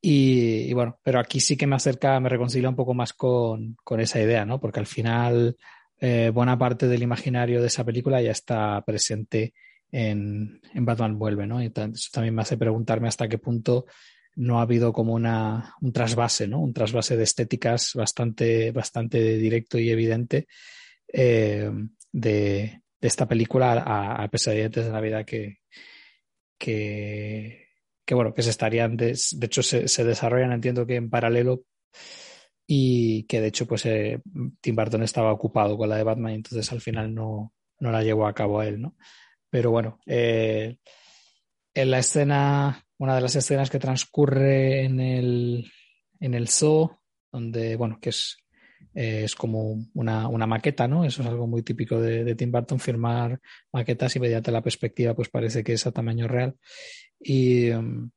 Y, bueno, pero aquí sí que me acerca, me reconcilia un poco más con, con esa idea, ¿no? Porque al final eh, buena parte del imaginario de esa película ya está presente en, en Batman Vuelve, ¿no? Y eso también me hace preguntarme hasta qué punto no ha habido como una, un trasvase, ¿no? Un trasvase de estéticas bastante, bastante directo y evidente eh, de, esta película a, a Pesadillas de Navidad que, que, bueno, que se estarían, de, hecho se, desarrollan, entiendo que en paralelo y que de hecho pues eh, Tim Burton estaba ocupado con la de Batman entonces al final no, no la llevó a cabo a él, ¿no? Pero bueno, eh, en la escena una de las escenas que transcurre en el, en el zoo, donde, bueno, que es, eh, es como una, maqueta, ¿no? Eso es algo muy típico de, Tim Burton, firmar maquetas y mediante la perspectiva, pues parece que es a tamaño real. Y, um,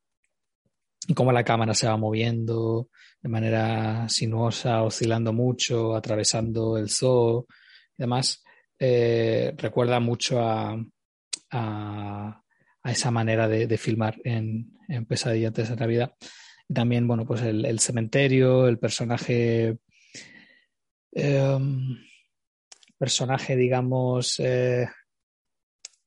y cómo la cámara se va moviendo de manera sinuosa, oscilando mucho, atravesando el zoo y demás, eh, recuerda mucho a esa manera de, filmar en, en, Pesadilla antes de Navidad. Y también, bueno, pues el, cementerio, el personaje, em, personaje, digamos, eh,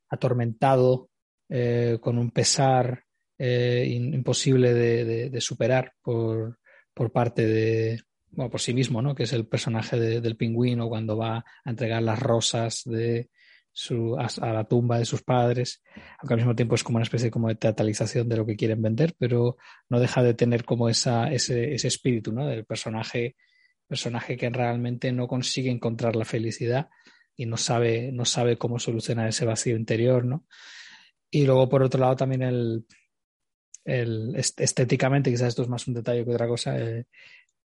atormentado, eh, con un pesar eh, imposible de, superar por, por, parte de, bueno, por sí mismo, ¿no? Que es el personaje del pingüino cuando va a entregar las rosas de, su, a, la tumba de sus padres, aunque al mismo tiempo es como una especie como de teatralización de lo que quieren vender, pero no deja de tener como esa, ese, ese espíritu ¿no? del personaje, personaje que realmente no consigue encontrar la felicidad y no sabe, no sabe cómo solucionar ese vacío interior, ¿no? Y luego, por otro lado, también el, el estéticamente, quizás esto es más un detalle que otra cosa, eh,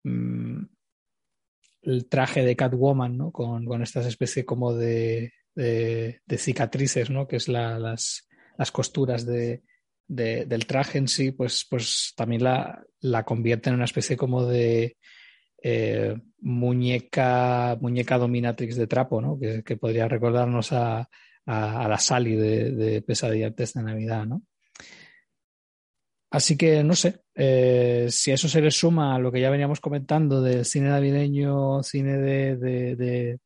mm, el traje de Catwoman, ¿no? Con, con estas especies como de, de, cicatrices, ¿no? Que es las, costuras de, del traje en sí, pues, pues también la, la convierte en una especie como de eh, muñeca, muñeca dominatrix de trapo, ¿no? Que, podría recordarnos a, la Sally de, de Pesadilla antes de Navidad, ¿no? Así que no sé, eh, si a eso se le suma a lo que ya veníamos comentando del cine navideño, cine de,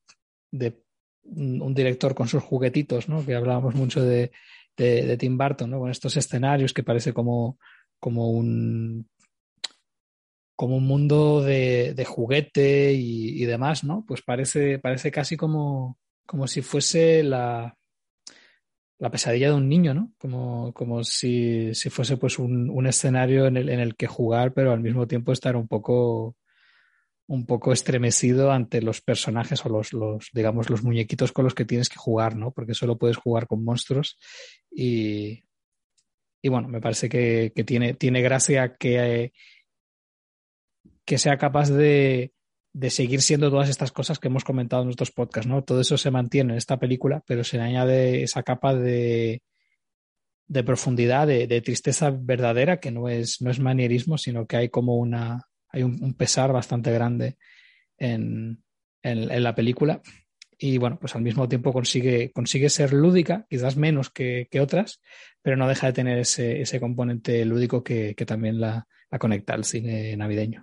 de un, director con sus juguetitos, ¿no? Que hablábamos mucho de, de, Tim Burton, ¿no? Con estos escenarios que parece como, como un como un mundo de, de juguete y, y, demás, ¿no? Pues parece, parece casi como, como si fuese la, la pesadilla de un niño, ¿no? Como, como si, si fuese pues un, un escenario en el, en el que jugar, pero al mismo tiempo estar un poco un poco estremecido ante los personajes o los, los, digamos, los muñequitos con los que tienes que jugar, ¿no? Porque solo puedes jugar con monstruos y, y bueno, me parece que, tiene, tiene gracia que, que sea capaz de, de seguir siendo todas estas cosas que hemos comentado en nuestros podcasts, ¿no? Todo eso se mantiene en esta película, pero se le añade esa capa de, de profundidad, de, de, tristeza verdadera, que no es, no es manierismo, sino que hay como una, hay un, pesar bastante grande en, la película. Y bueno, pues al mismo tiempo consigue, consigue ser lúdica, quizás menos que, otras, pero no deja de tener ese, componente lúdico que, también la, la conecta al cine navideño.